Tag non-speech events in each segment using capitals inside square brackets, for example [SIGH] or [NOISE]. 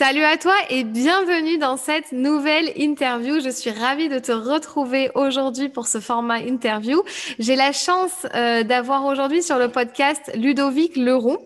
Salut à toi et bienvenue dans cette nouvelle interview. Je suis ravie de te retrouver aujourd'hui pour ce format interview. J'ai la chance euh, d'avoir aujourd'hui sur le podcast Ludovic Leroux.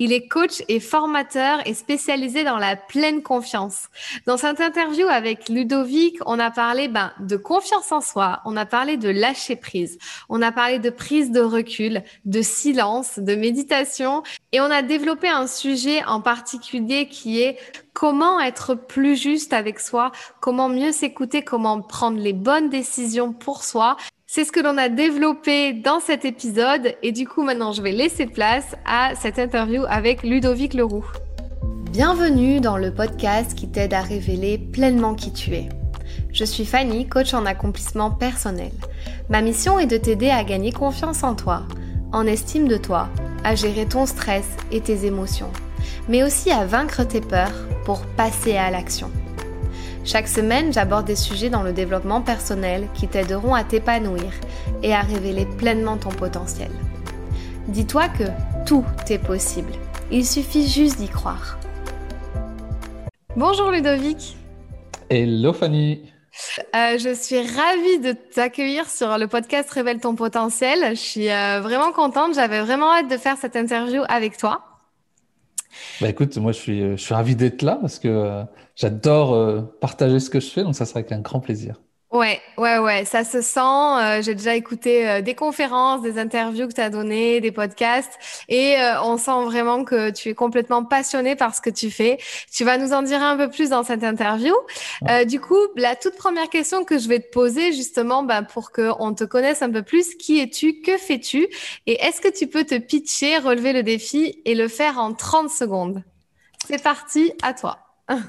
Il est coach et formateur et spécialisé dans la pleine confiance. Dans cette interview avec Ludovic, on a parlé ben, de confiance en soi, on a parlé de lâcher prise, on a parlé de prise de recul, de silence, de méditation et on a développé un sujet en particulier qui est comment être plus juste avec soi, comment mieux s'écouter, comment prendre les bonnes décisions pour soi. C'est ce que l'on a développé dans cet épisode et du coup maintenant je vais laisser place à cette interview avec Ludovic Leroux. Bienvenue dans le podcast qui t'aide à révéler pleinement qui tu es. Je suis Fanny, coach en accomplissement personnel. Ma mission est de t'aider à gagner confiance en toi, en estime de toi, à gérer ton stress et tes émotions mais aussi à vaincre tes peurs pour passer à l'action. Chaque semaine, j'aborde des sujets dans le développement personnel qui t'aideront à t'épanouir et à révéler pleinement ton potentiel. Dis-toi que tout est possible. Il suffit juste d'y croire. Bonjour Ludovic. Hello Fanny. Euh, je suis ravie de t'accueillir sur le podcast Révèle ton potentiel. Je suis euh, vraiment contente. J'avais vraiment hâte de faire cette interview avec toi. Bah écoute, moi je suis, je suis ravi d'être là parce que euh, j'adore euh, partager ce que je fais, donc ça sera avec un grand plaisir. Ouais, ouais, ouais, ça se sent. Euh, j'ai déjà écouté euh, des conférences, des interviews que tu as données, des podcasts, et euh, on sent vraiment que tu es complètement passionné par ce que tu fais. Tu vas nous en dire un peu plus dans cette interview. du coup, la toute première question que je vais te poser, justement, bah, pour qu'on te connaisse un peu plus, qui es-tu, que fais-tu, et est-ce que tu peux te pitcher, relever le défi et le faire en 30 secondes? C'est parti, à toi.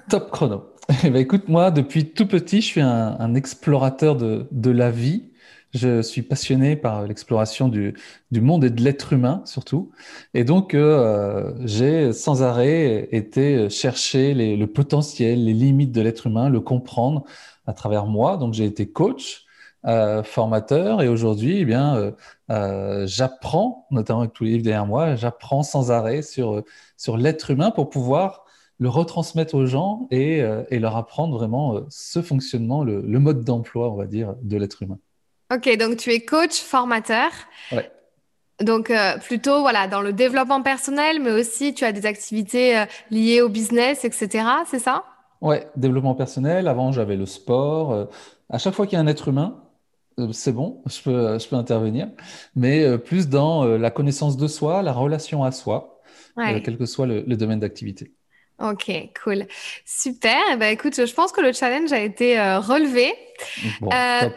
Top chrono. Eh ben, écoute, moi, depuis tout petit, je suis un, explorateur de, de, la vie. Je suis passionné par l'exploration du, du, monde et de l'être humain, surtout. Et donc, euh, j'ai sans arrêt été chercher les, le potentiel, les limites de l'être humain, le comprendre à travers moi. Donc, j'ai été coach, euh, formateur, et aujourd'hui, eh bien, euh, euh j'apprends, notamment avec tous les livres derrière moi, j'apprends sans arrêt sur, sur l'être humain pour pouvoir le retransmettre aux gens et, euh, et leur apprendre vraiment euh, ce fonctionnement, le, le mode d'emploi, on va dire, de l'être humain. Ok, donc tu es coach, formateur. Ouais. Donc euh, plutôt voilà dans le développement personnel, mais aussi tu as des activités liées au business, etc. C'est ça? Ouais, développement personnel. Avant j'avais le sport. à chaque fois qu'il y a un être humain, c'est bon, je peux, je peux intervenir. Mais plus dans la connaissance de soi, la relation à soi, quel que soit le domaine d'activité. Ok, cool. Super. Eh ben, écoute, je pense que le challenge a été euh, relevé. euh,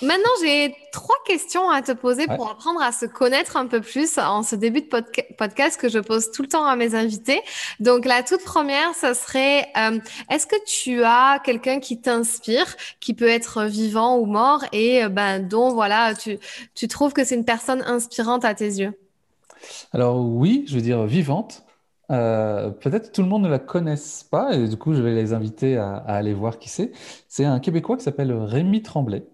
maintenant, j'ai trois questions à te poser pour apprendre à se connaître un peu plus en ce début de podcast que je pose tout le temps à mes invités. Donc, la toute première, ce serait, euh, est-ce que tu as quelqu'un qui t'inspire, qui peut être vivant ou mort et ben, dont voilà, tu, tu trouves que c'est une personne inspirante à tes yeux? Alors oui, je veux dire vivante. Euh, peut-être tout le monde ne la connaisse pas, et du coup, je vais les inviter à, aller voir qui c'est. C'est un Québécois qui s'appelle Rémi Tremblay,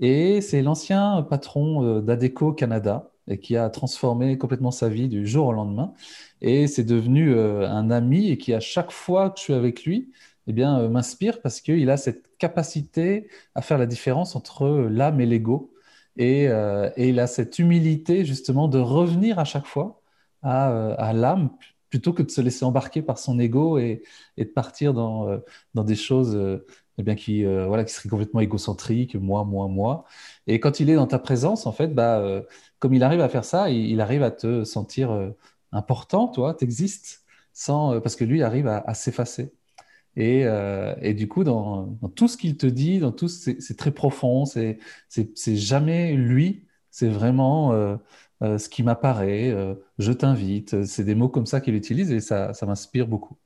et c'est l'ancien patron euh, d'Adeco Canada, et qui a transformé complètement sa vie du jour au lendemain. Et c'est devenu euh, un ami, et qui, à chaque fois que je suis avec lui, eh bien, m'inspire parce qu'il a cette capacité à faire la différence entre l'âme et l'ego. Et, il a cette humilité, justement, de revenir à chaque fois à l'âme plutôt que de se laisser embarquer par son ego et, de partir dans, euh, des choses euh, eh qui, euh, seraient complètement égocentriques, moi, moi, moi. Et quand il est dans ta présence, en fait, bah, comme il arrive à faire ça, il, arrive à te sentir important, toi, t'existes, sans, parce que lui arrive à, s'effacer. Et, du coup, dans, dans tout ce qu'il te dit, dans tout, c'est très profond, c'est jamais lui, c'est vraiment euh, ce qui m'apparaît, euh, je t'invite. C'est des mots comme ça qu'il utilise et ça, ça m'inspire beaucoup.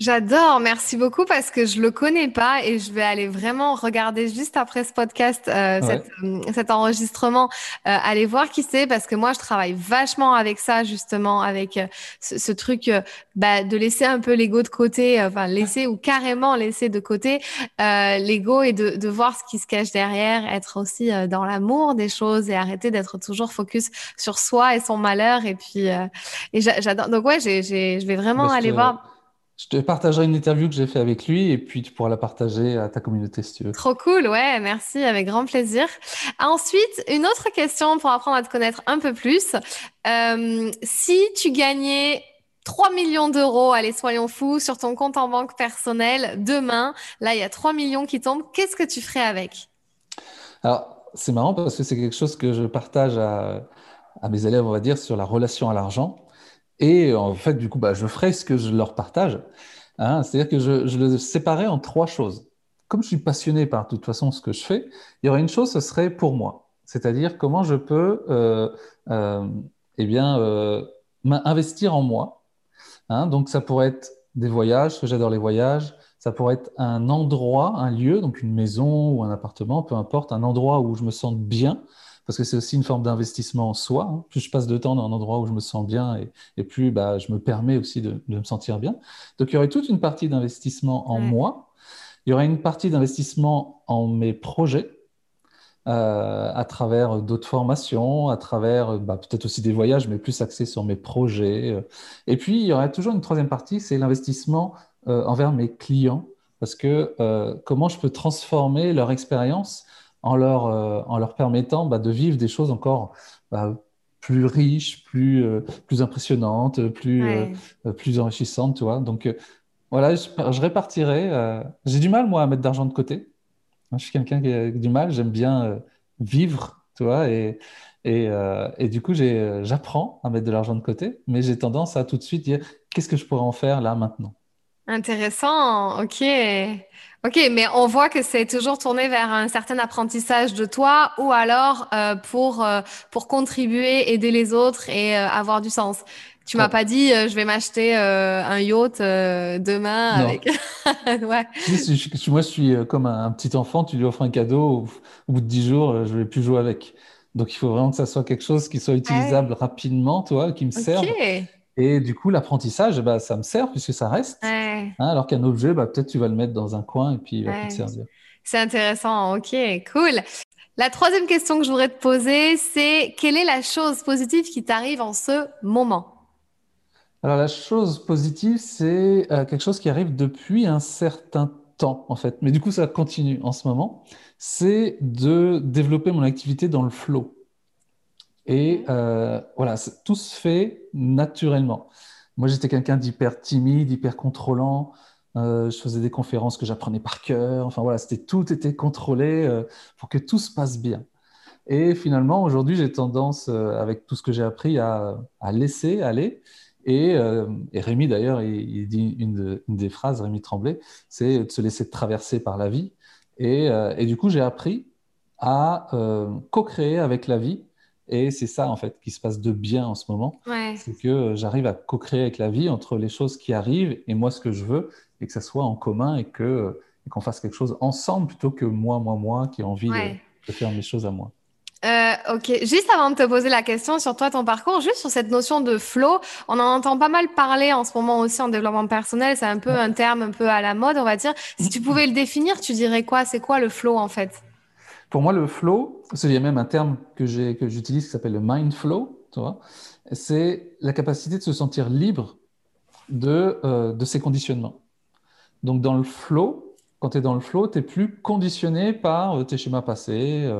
J'adore, merci beaucoup parce que je le connais pas et je vais aller vraiment regarder juste après ce podcast, euh, euh cet enregistrement, euh, aller voir qui c'est parce que moi je travaille vachement avec ça justement, avec ce, ce, truc bah, de laisser un peu l'ego de côté, enfin laisser ou carrément laisser de côté l'ego et de, de, voir ce qui se cache derrière, être aussi dans l'amour des choses et arrêter d'être toujours focus sur soi et son malheur et puis et j'adore. Donc ouais, j'ai, je vais vraiment aller voir. Je te partagerai une interview que j'ai fait avec lui et puis tu pourras la partager à ta communauté si tu veux. Trop cool, ouais, merci, avec grand plaisir. Ensuite, une autre question pour apprendre à te connaître un peu plus. Euh, si tu gagnais 3 millions d'euros, allez, soyons fous, sur ton compte en banque personnel demain, là, il y a 3 millions qui tombent, qu'est-ce que tu ferais avec? Alors, c'est marrant parce que c'est quelque chose que je partage à, à mes élèves, on va dire, sur la relation à l'argent. Et en fait, du coup, bah, je ferai ce que je leur partage. Hein. C'est-à-dire que je, le séparais en trois choses. Comme je suis passionné par de toute façon ce que je fais, il y aurait une chose, ce serait pour moi. C'est-à-dire comment je peux euh, euh, eh bien, euh, en moi. Hein. Donc, ça pourrait être des voyages, parce que j'adore les voyages. Ça pourrait être un endroit, un lieu, donc une maison ou un appartement, peu importe, un endroit où je me sente bien parce que c'est aussi une forme d'investissement en soi. Hein. Plus je passe de temps dans un endroit où je me sens bien et, plus bah, je me permets aussi de, me sentir bien. Donc il y aurait toute une partie d'investissement en moi. Il y aurait une partie d'investissement en mes projets. Euh, à travers d'autres formations, à travers bah, peut-être aussi des voyages, mais plus axés sur mes projets. Et puis, il y aurait toujours une troisième partie, c'est l'investissement euh, envers mes clients, parce que euh, comment je peux transformer leur expérience en leur, euh, en leur permettant bah, de vivre des choses encore bah, plus riches, plus, euh, plus impressionnantes, plus, euh, plus enrichissantes, tu vois. Donc, voilà, je, je répartirai. J'ai du mal, moi, à mettre d'argent de côté. je suis quelqu'un qui a du mal. J'aime bien vivre, tu vois, et, et, et, du coup, j'apprends à mettre de l'argent de côté, mais j'ai tendance à tout de suite dire qu'est-ce que je pourrais en faire là maintenant? Intéressant, ok. Ok, mais on voit que c'est toujours tourné vers un certain apprentissage de toi ou alors euh, pour, euh, pour contribuer, aider les autres et euh, avoir du sens. Tu m'as pas dit je vais m'acheter un yacht demain avec. [LAUGHS] ouais. moi, je suis comme un, petit enfant, tu lui offres un cadeau, au, bout de dix jours, je vais plus jouer avec. Donc, il faut vraiment que ça soit quelque chose qui soit utilisable rapidement, toi, qui me serve. Et du coup, l'apprentissage, bah, ça me sert puisque ça reste. Hein, alors qu'un objet, bah, peut-être tu vas le mettre dans un coin et puis il va plus te servir. C'est intéressant. Ok, cool. La troisième question que je voudrais te poser, c'est quelle est la chose positive qui t'arrive en ce moment? Alors, la chose positive, c'est euh, quelque chose qui arrive depuis un certain temps, en fait. Mais du coup, ça continue en ce moment. C'est de développer mon activité dans le flow. Et euh, voilà, tout se fait naturellement. Moi, j'étais quelqu'un d'hyper timide, hyper contrôlant. Euh, je faisais des conférences que j'apprenais par cœur. Enfin voilà, c'était tout était contrôlé euh, pour que tout se passe bien. Et finalement, aujourd'hui, j'ai tendance, avec tout ce que j'ai appris, à, laisser aller. Et, Rémi, d'ailleurs, il, dit une, des phrases, Rémi Tremblay, c'est de se laisser traverser par la vie. Et du coup, j'ai appris à co-créer avec la vie et c'est ça, en fait, qui se passe de bien en ce moment. C'est que euh, j'arrive à co-créer avec la vie entre les choses qui arrivent et moi, ce que je veux, et que ça soit en commun et que euh, qu'on fasse quelque chose ensemble plutôt que moi, moi, moi, qui ai envie de, faire mes choses à moi. Euh, ok, juste avant de te poser la question sur toi, ton parcours, juste sur cette notion de flow, on en entend pas mal parler en ce moment aussi en développement personnel. C'est un peu un terme un peu à la mode, on va dire. Si tu pouvais le définir, tu dirais quoi? C'est quoi le flow en fait? Pour moi, le flow, il y a même un terme que j'utilise qui s'appelle le mind flow, c'est la capacité de se sentir libre de, euh, ses conditionnements. Donc, dans le flow, quand tu es dans le flow, tu n'es plus conditionné par euh, tes schémas passés.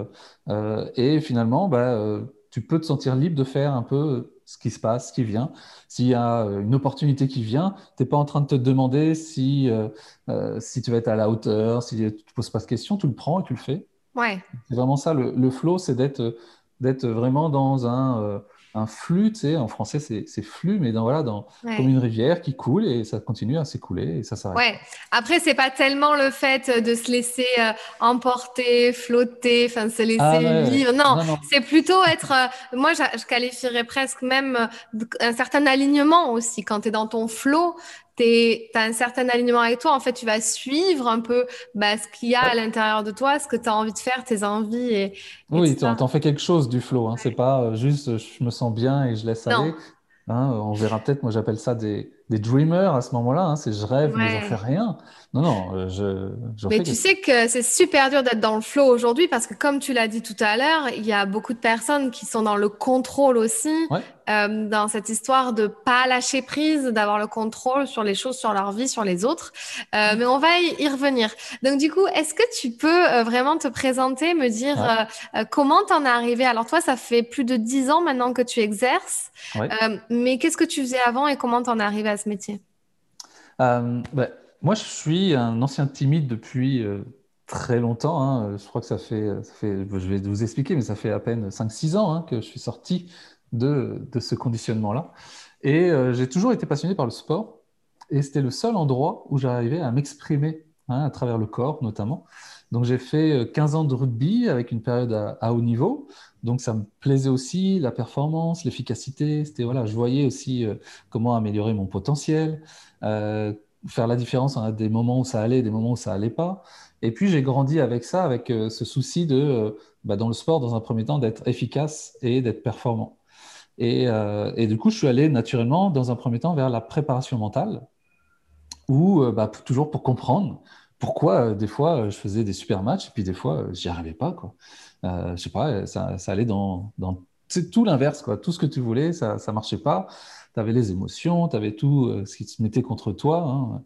Euh, et finalement, bah, tu peux te sentir libre de faire un peu ce qui se passe, ce qui vient. S'il y a une opportunité qui vient, tu n'es pas en train de te demander si, si tu vas être à la hauteur, si tu ne poses pas de questions, tu le prends et tu le fais. C'est vraiment ça, le, le flow, c'est d'être, d'être vraiment dans un, euh, un flux, tu sais, en français c'est, flux, mais dans, voilà, dans, comme une rivière qui coule et ça continue à s'écouler et ça s'arrête. Ouais. Après, c'est pas tellement le fait de se laisser euh, emporter, flotter, enfin se laisser ah vivre. Non, c'est plutôt être, euh, moi je, qualifierais presque même un certain alignement aussi. Quand tu es dans ton flow, tu as un certain alignement avec toi. En fait, tu vas suivre un peu bah, ce qu'il y a à l'intérieur de toi, ce que tu as envie de faire, tes envies. Et, oui, tu en fais quelque chose du flow. Hein. C'est pas euh, juste je me sens bien et je laisse aller. Hein, on verra peut-être, moi j'appelle ça des, des, dreamers à ce moment-là. Hein. C'est je rêve, mais j'en fais rien. Non, non, euh, je, je Mais tu sais que c'est super dur d'être dans le flow aujourd'hui parce que comme tu l'as dit tout à l'heure, il y a beaucoup de personnes qui sont dans le contrôle aussi, euh, dans cette histoire de pas lâcher prise, d'avoir le contrôle sur les choses, sur leur vie, sur les autres. Euh, mais on va y, revenir. Donc du coup, est-ce que tu peux vraiment te présenter, me dire comment t'en es arrivé Alors toi, ça fait plus de dix ans maintenant que tu exerces, mais qu'est-ce que tu faisais avant et comment t'en es arrivé à ce métier? Bah, moi, je suis un ancien timide depuis euh, très longtemps. Hein. Je crois que ça fait, je vais vous expliquer, mais ça fait à peine 5-6 ans hein, que je suis sorti de, ce conditionnement-là. Et euh, j'ai toujours été passionné par le sport. Et c'était le seul endroit où j'arrivais à m'exprimer, hein, à travers le corps notamment. Donc j'ai fait 15 euh, ans de rugby avec une période à, haut niveau. Donc ça me plaisait aussi, la performance, l'efficacité. C'était voilà, je voyais aussi comment améliorer mon potentiel, faire la différence entre des moments où ça allait des moments où ça allait pas. Et puis j'ai grandi avec ça, avec euh, ce souci de, euh, bah, dans le sport, dans un premier temps, d'être efficace et d'être performant. Et, euh, et, du coup, je suis allé naturellement, dans un premier temps, vers la préparation mentale, ou bah, toujours pour comprendre pourquoi des fois je faisais des super matchs et puis des fois j'y arrivais pas. Quoi. je sais pas, ça, ça allait dans, dans tout l'inverse, quoi. Tout ce que tu voulais, ça, ça marchait pas tu les émotions, tu avais tout euh, ce qui se mettait contre toi. Hein.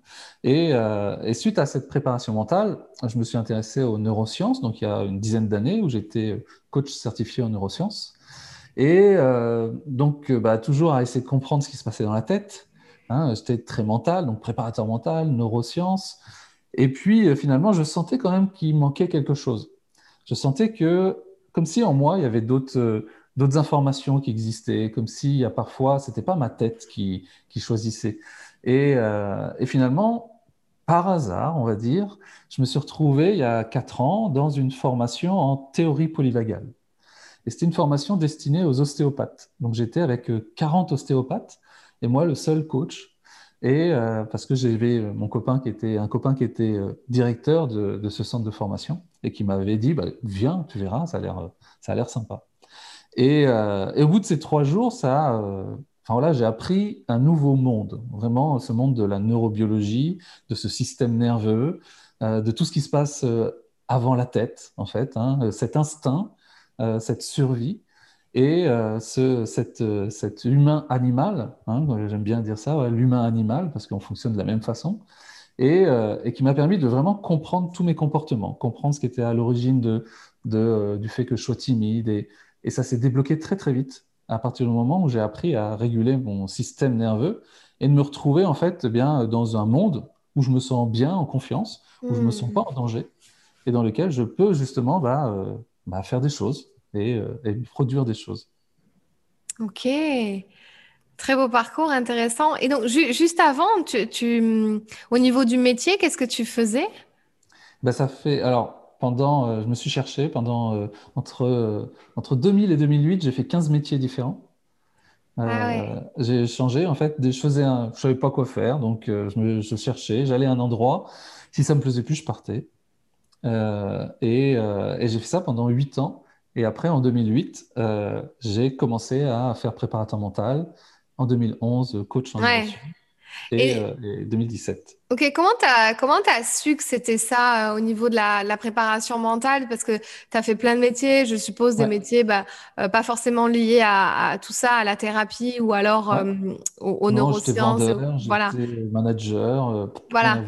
Euh, et, suite à cette préparation mentale, je me suis intéressé aux neurosciences, donc il y a une dizaine d'années où j'étais coach certifié en neurosciences. Et euh, donc, bah, toujours à essayer de comprendre ce qui se passait dans la tête. Hein. J'étais très mental, donc préparateur mental, neurosciences. Et puis, finalement, je sentais quand même qu'il manquait quelque chose. Je sentais que, comme si en moi, il y avait d'autres d'autres informations qui existaient, comme si parfois, c'était pas ma tête qui, qui choisissait. Et, euh, et, finalement, par hasard, on va dire, je me suis retrouvé il y a quatre ans dans une formation en théorie polyvagale. Et c'était une formation destinée aux ostéopathes. Donc j'étais avec 40 euh, ostéopathes et moi le seul coach. Et euh, parce que j'avais mon copain qui était un copain qui était directeur de, de, ce centre de formation et qui m'avait dit bah, viens, tu verras, ça a l'air ça a l'air sympa. Euh, et, au bout de ces trois jours, ça, euh, enfin j'ai appris un nouveau monde, vraiment ce monde de la neurobiologie, de ce système nerveux, euh, de tout ce qui se passe avant la tête, en fait, hein, cet instinct, cette survie et ce, cette, cet humain animal, hein, j'aime bien dire ça, l'humain animal, parce qu'on fonctionne de la même façon, et, qui m'a permis de vraiment comprendre tous mes comportements, comprendre ce qui était à l'origine de, du fait que je sois timide et ça s'est débloqué très très vite à partir du moment où j'ai appris à réguler mon système nerveux et de me retrouver en fait bien dans un monde où je me sens bien, en confiance, où je ne me sens pas en danger et dans lequel je peux justement bah, euh, bah, faire des choses et, euh, produire des choses. Ok. Très beau parcours, intéressant. Et donc, juste avant, tu, au niveau du métier, qu'est-ce que tu faisais? Bah, Ça fait. Alors, pendant, euh, je me suis cherché pendant euh, entre, euh, entre 2000 et 2008, j'ai fait 15 métiers différents. Ah j'ai changé en fait, je faisais un, je savais pas quoi faire, donc je, me, je cherchais, j'allais à un endroit, si ça me plaisait plus, je partais. et, et j'ai fait ça pendant 8 ans. Et après, en 2008, j'ai commencé à faire préparateur mental. En 2011, coach en ouais et, 2017. Euh, ok, comment tu as, comment as su que c'était ça euh, au niveau de la, préparation mentale? Parce que tu as fait plein de métiers, je suppose, des métiers bah, euh, pas forcément liés à, tout ça, à la thérapie ou alors aux, neurosciences. voilà. manager. voilà.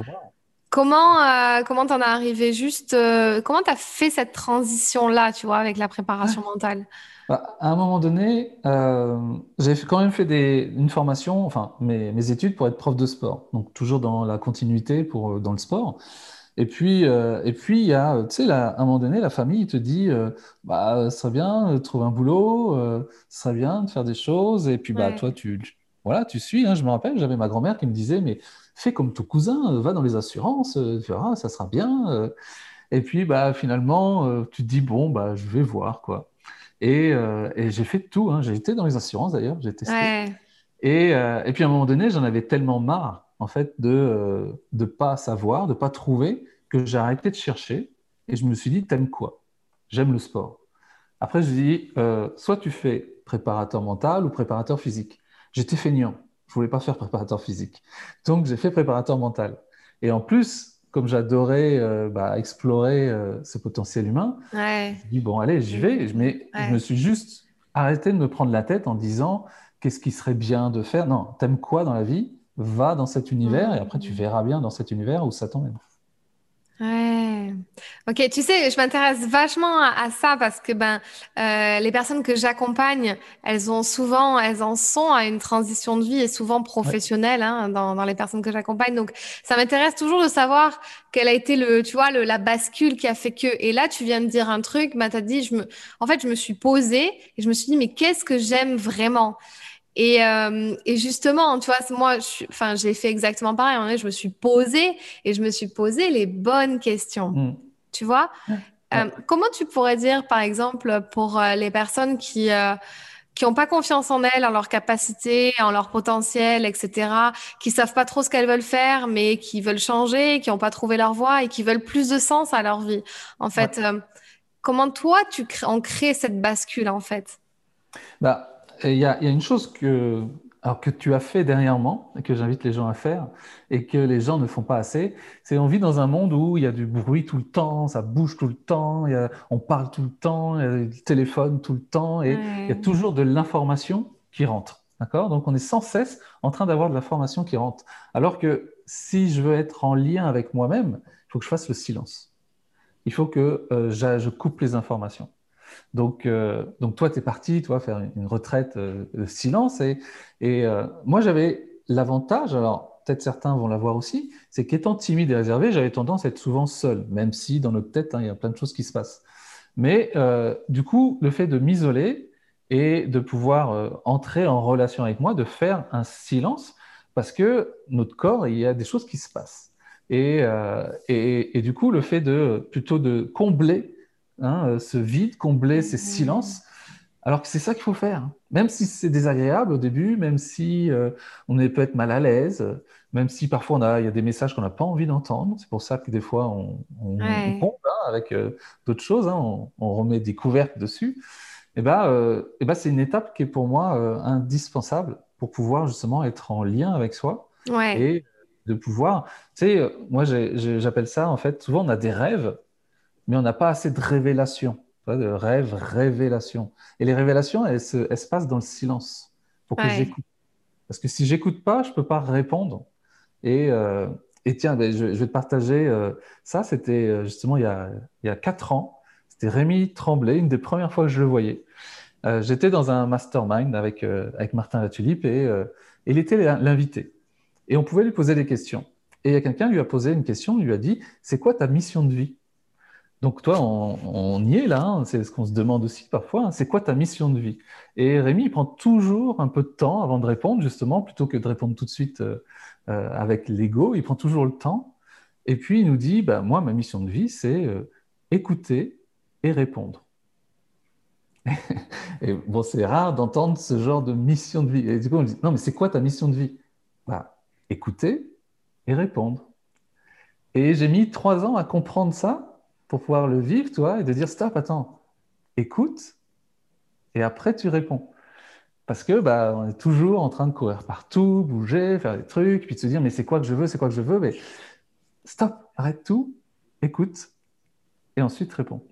Comment comment t'en es arrivé juste Comment tu as fait cette transition là, tu vois, avec la préparation [LAUGHS] mentale? Bah, à un moment donné, euh, j'ai quand même fait des, une formation, enfin mes, mes, études pour être prof de sport, donc toujours dans la continuité pour, euh, dans le sport. Et puis, euh, et puis il y a, tu sais, à un moment donné, la famille te dit, euh, bah, ce serait bien de trouver un boulot, euh, ce serait bien de faire des choses. Et puis, bah, toi, tu, voilà, tu suis. Hein, je me rappelle, j'avais ma grand-mère qui me disait, mais fais comme ton cousin, va dans les assurances, tu verras, ça sera bien. Et puis, bah, finalement, tu te dis, bon, bah, je vais voir, quoi. Euh, et, j'ai fait tout. Hein. J'ai été dans les assurances d'ailleurs, j'ai testé. Et, euh, et, puis à un moment donné, j'en avais tellement marre en fait de ne euh, pas savoir, de ne pas trouver, que j'ai arrêté de chercher. Et je me suis dit, t'aimes quoi? J'aime le sport. Après, je dis, soit tu fais préparateur mental ou préparateur physique. J'étais feignant. Je voulais pas faire préparateur physique. Donc, j'ai fait préparateur mental. Et en plus, comme j'adorais euh, bah, explorer euh, ce potentiel humain, ouais. je dis bon, allez, j'y vais. Mais je me suis juste arrêté de me prendre la tête en disant qu'est-ce qui serait bien de faire? Non, t'aimes quoi dans la vie? Va dans cet univers et après tu verras bien dans cet univers où ça t'emmène. Ouais. Ok, tu sais, je m'intéresse vachement à, ça parce que ben euh, les personnes que j'accompagne, elles ont souvent, elles en sont à une transition de vie et souvent professionnelle hein, dans, dans les personnes que j'accompagne. Donc ça m'intéresse toujours de savoir quel a été le, tu vois, le, la bascule qui a fait que. Et là, tu viens de dire un truc, ben t'as dit, je me, en fait, je me suis posée et je me suis dit, mais qu'est-ce que j'aime vraiment? Et, euh, et, justement, tu vois, moi, enfin, j'ai fait exactement pareil. je me suis posée et je me suis posé les bonnes questions. Mm. Tu vois? Euh, Comment tu pourrais dire, par exemple, pour euh, les personnes qui qui n'ont pas confiance en elles, en leur capacité, en leur potentiel, etc., qui savent pas trop ce qu'elles veulent faire, mais qui veulent changer, qui n'ont pas trouvé leur voie et qui veulent plus de sens à leur vie? En fait, comment toi, tu crées, on crée cette bascule, en fait? Bah, il y, a une chose que, alors que tu as fait dernièrement et que j'invite les gens à faire et que les gens ne font pas assez, c'est on vit dans un monde où il y a du bruit tout le temps, ça bouge tout le temps, on parle tout le temps, il y a le téléphone tout le temps et il y a toujours de l'information qui rentre. D'accord? Donc on est sans cesse en train d'avoir de l'information qui rentre. Alors que si je veux être en lien avec moi-même, il faut que je fasse le silence. Il faut que euh, je coupe les informations. Donc, euh, donc toi, tu es parti, toi, faire une retraite euh, de silence. Et, euh, moi, j'avais l'avantage, alors peut-être certains vont l'avoir aussi, c'est qu'étant timide et réservé, j'avais tendance à être souvent seul, même si dans notre tête, hein, il y a plein de choses qui se passent. Mais du coup, le fait de m'isoler et de pouvoir entrer en relation avec moi, de faire un silence, parce que notre corps, il y a des choses qui se passent. Et, et du coup, le fait de plutôt de combler Hein, euh, ce vide, combler ces silences. Alors que c'est ça qu'il faut faire. Même si c'est désagréable au début, même si euh, on est peut-être mal à l'aise, même si parfois il y a des messages qu'on n'a pas envie d'entendre. C'est pour ça que des fois on, on, hein, avec euh, d'autres choses, hein. on, remet des couvertes dessus. Et eh ben, ben c'est une étape qui est pour moi indispensable pour pouvoir justement être en lien avec soi et de pouvoir. Tu sais, moi j'appelle ça en fait. Souvent on a des rêves mais on n'a pas assez de révélations, de rêves, révélations. Et les révélations, elles se, passent dans le silence pour que j'écoute. Parce que si j'écoute pas, je peux pas répondre. Et, euh, et tiens, ben, je, vais te partager euh, ça. C'était euh, justement il y, a, il y a quatre ans. C'était Rémi Tremblay, une des premières fois que je le voyais. J'étais dans un mastermind avec, avec Martin Latulipe et, il était l'invité. Et on pouvait lui poser des questions. Et il y a quelqu'un lui a posé une question, il lui a dit, c'est quoi ta mission de vie? Donc toi, on, y est là, hein, c'est ce qu'on se demande aussi parfois, hein, c'est quoi ta mission de vie? Et Rémi, il prend toujours un peu de temps avant de répondre, justement, plutôt que de répondre tout de suite euh, euh, avec l'ego, il prend toujours le temps. Et puis il nous dit, bah, moi, ma mission de vie, c'est euh, écouter et répondre. [LAUGHS] et bon, c'est rare d'entendre ce genre de mission de vie. Et du coup, on dit, non, mais c'est quoi ta mission de vie? Bah, Écouter et répondre. Et j'ai mis trois ans à comprendre ça pour pouvoir le vivre, toi, et de dire stop, attends, écoute, et après tu réponds. Parce que bah, on est toujours en train de courir partout, bouger, faire des trucs, puis de se dire mais c'est quoi que je veux, c'est quoi que je veux, mais stop, arrête tout, écoute, et ensuite réponds.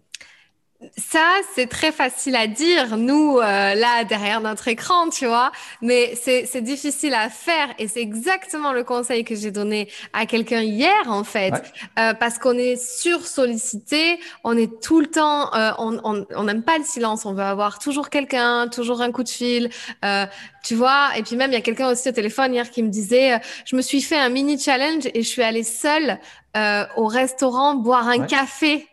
Ça, c'est très facile à dire, nous, euh, là, derrière notre écran, tu vois, mais c'est difficile à faire et c'est exactement le conseil que j'ai donné à quelqu'un hier, en fait, euh, parce qu'on est sur-sollicité, on est tout le temps, euh, on n'aime pas le silence, on veut avoir toujours quelqu'un, toujours un coup de fil, tu vois, et puis même, il y a quelqu'un aussi au téléphone hier qui me disait, je me suis fait un mini challenge et je suis allée seule au restaurant boire un café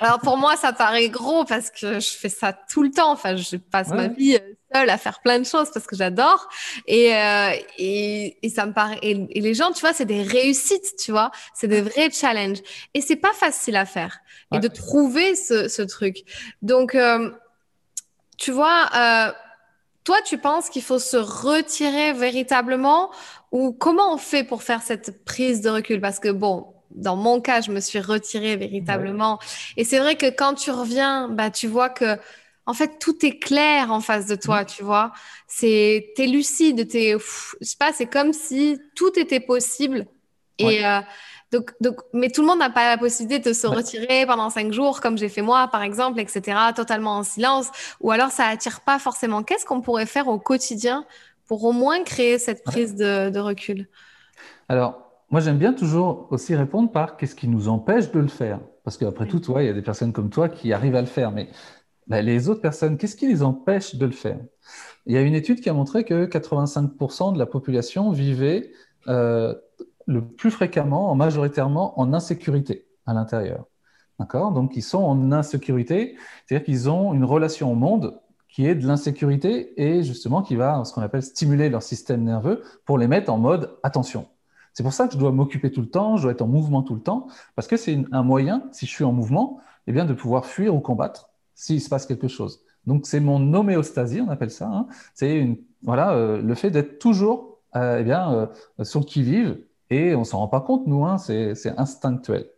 alors pour moi, ça paraît gros parce que je fais ça tout le temps. Enfin, je passe ma vie euh, seule à faire plein de choses parce que j'adore. Et, euh, et, et, ça me paraît. Et, les gens, tu vois, c'est des réussites, tu vois, c'est des vrais challenges. Et c'est pas facile à faire et de trouver ce, ce truc. Donc, euh, tu vois. Euh, toi, tu penses qu'il faut se retirer véritablement ou comment on fait pour faire cette prise de recul? Parce que bon, dans mon cas, je me suis retirée véritablement. Et c'est vrai que quand tu reviens, bah, tu vois que, en fait, tout est clair en face de toi, tu vois. C'est, t'es lucide, t'es, je sais pas, c'est comme si tout était possible. Et, euh, Donc, donc, mais tout le monde n'a pas la possibilité de se retirer pendant cinq jours, comme j'ai fait moi, par exemple, etc., totalement en silence. Ou alors, ça attire pas forcément. Qu'est-ce qu'on pourrait faire au quotidien pour au moins créer cette prise de, recul? Alors, moi, j'aime bien toujours aussi répondre par qu'est-ce qui nous empêche de le faire. Parce qu'après tout, toi, il y a des personnes comme toi qui arrivent à le faire, mais bah, les autres personnes, qu'est-ce qui les empêche de le faire? Il y a une étude qui a montré que 85% de la population vivait euh, le plus fréquemment, en majoritairement, en insécurité à l'intérieur. D'accord? Donc, ils sont en insécurité, c'est-à-dire qu'ils ont une relation au monde qui est de l'insécurité et justement qui va, ce qu'on appelle, stimuler leur système nerveux pour les mettre en mode attention. C'est pour ça que je dois m'occuper tout le temps, je dois être en mouvement tout le temps, parce que c'est un moyen, si je suis en mouvement, eh bien, de pouvoir fuir ou combattre s'il se passe quelque chose. Donc, c'est mon homéostasie, on appelle ça. Hein. C'est voilà, euh, le fait d'être toujours euh, eh bien, euh, sur qui-vive, et on s'en rend pas compte, nous, hein, c'est instinctuel.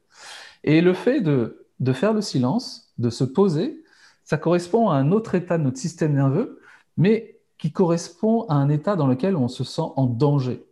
Et le fait de, de faire le silence, de se poser, ça correspond à un autre état de notre système nerveux, mais qui correspond à un état dans lequel on se sent en danger.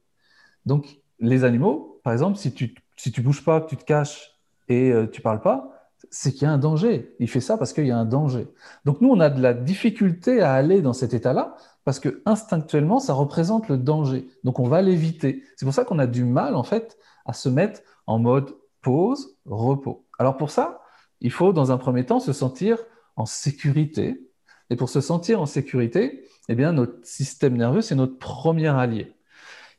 Donc, les animaux, par exemple, si tu si tu bouges pas, tu te caches et euh, tu parles pas, c'est qu'il y a un danger. Il fait ça parce qu'il y a un danger. Donc nous, on a de la difficulté à aller dans cet état-là parce que instinctuellement, ça représente le danger. Donc on va l'éviter. C'est pour ça qu'on a du mal en fait à se mettre en mode pause, repos. Alors pour ça, il faut dans un premier temps se sentir en sécurité. Et pour se sentir en sécurité, eh bien notre système nerveux, c'est notre premier allié.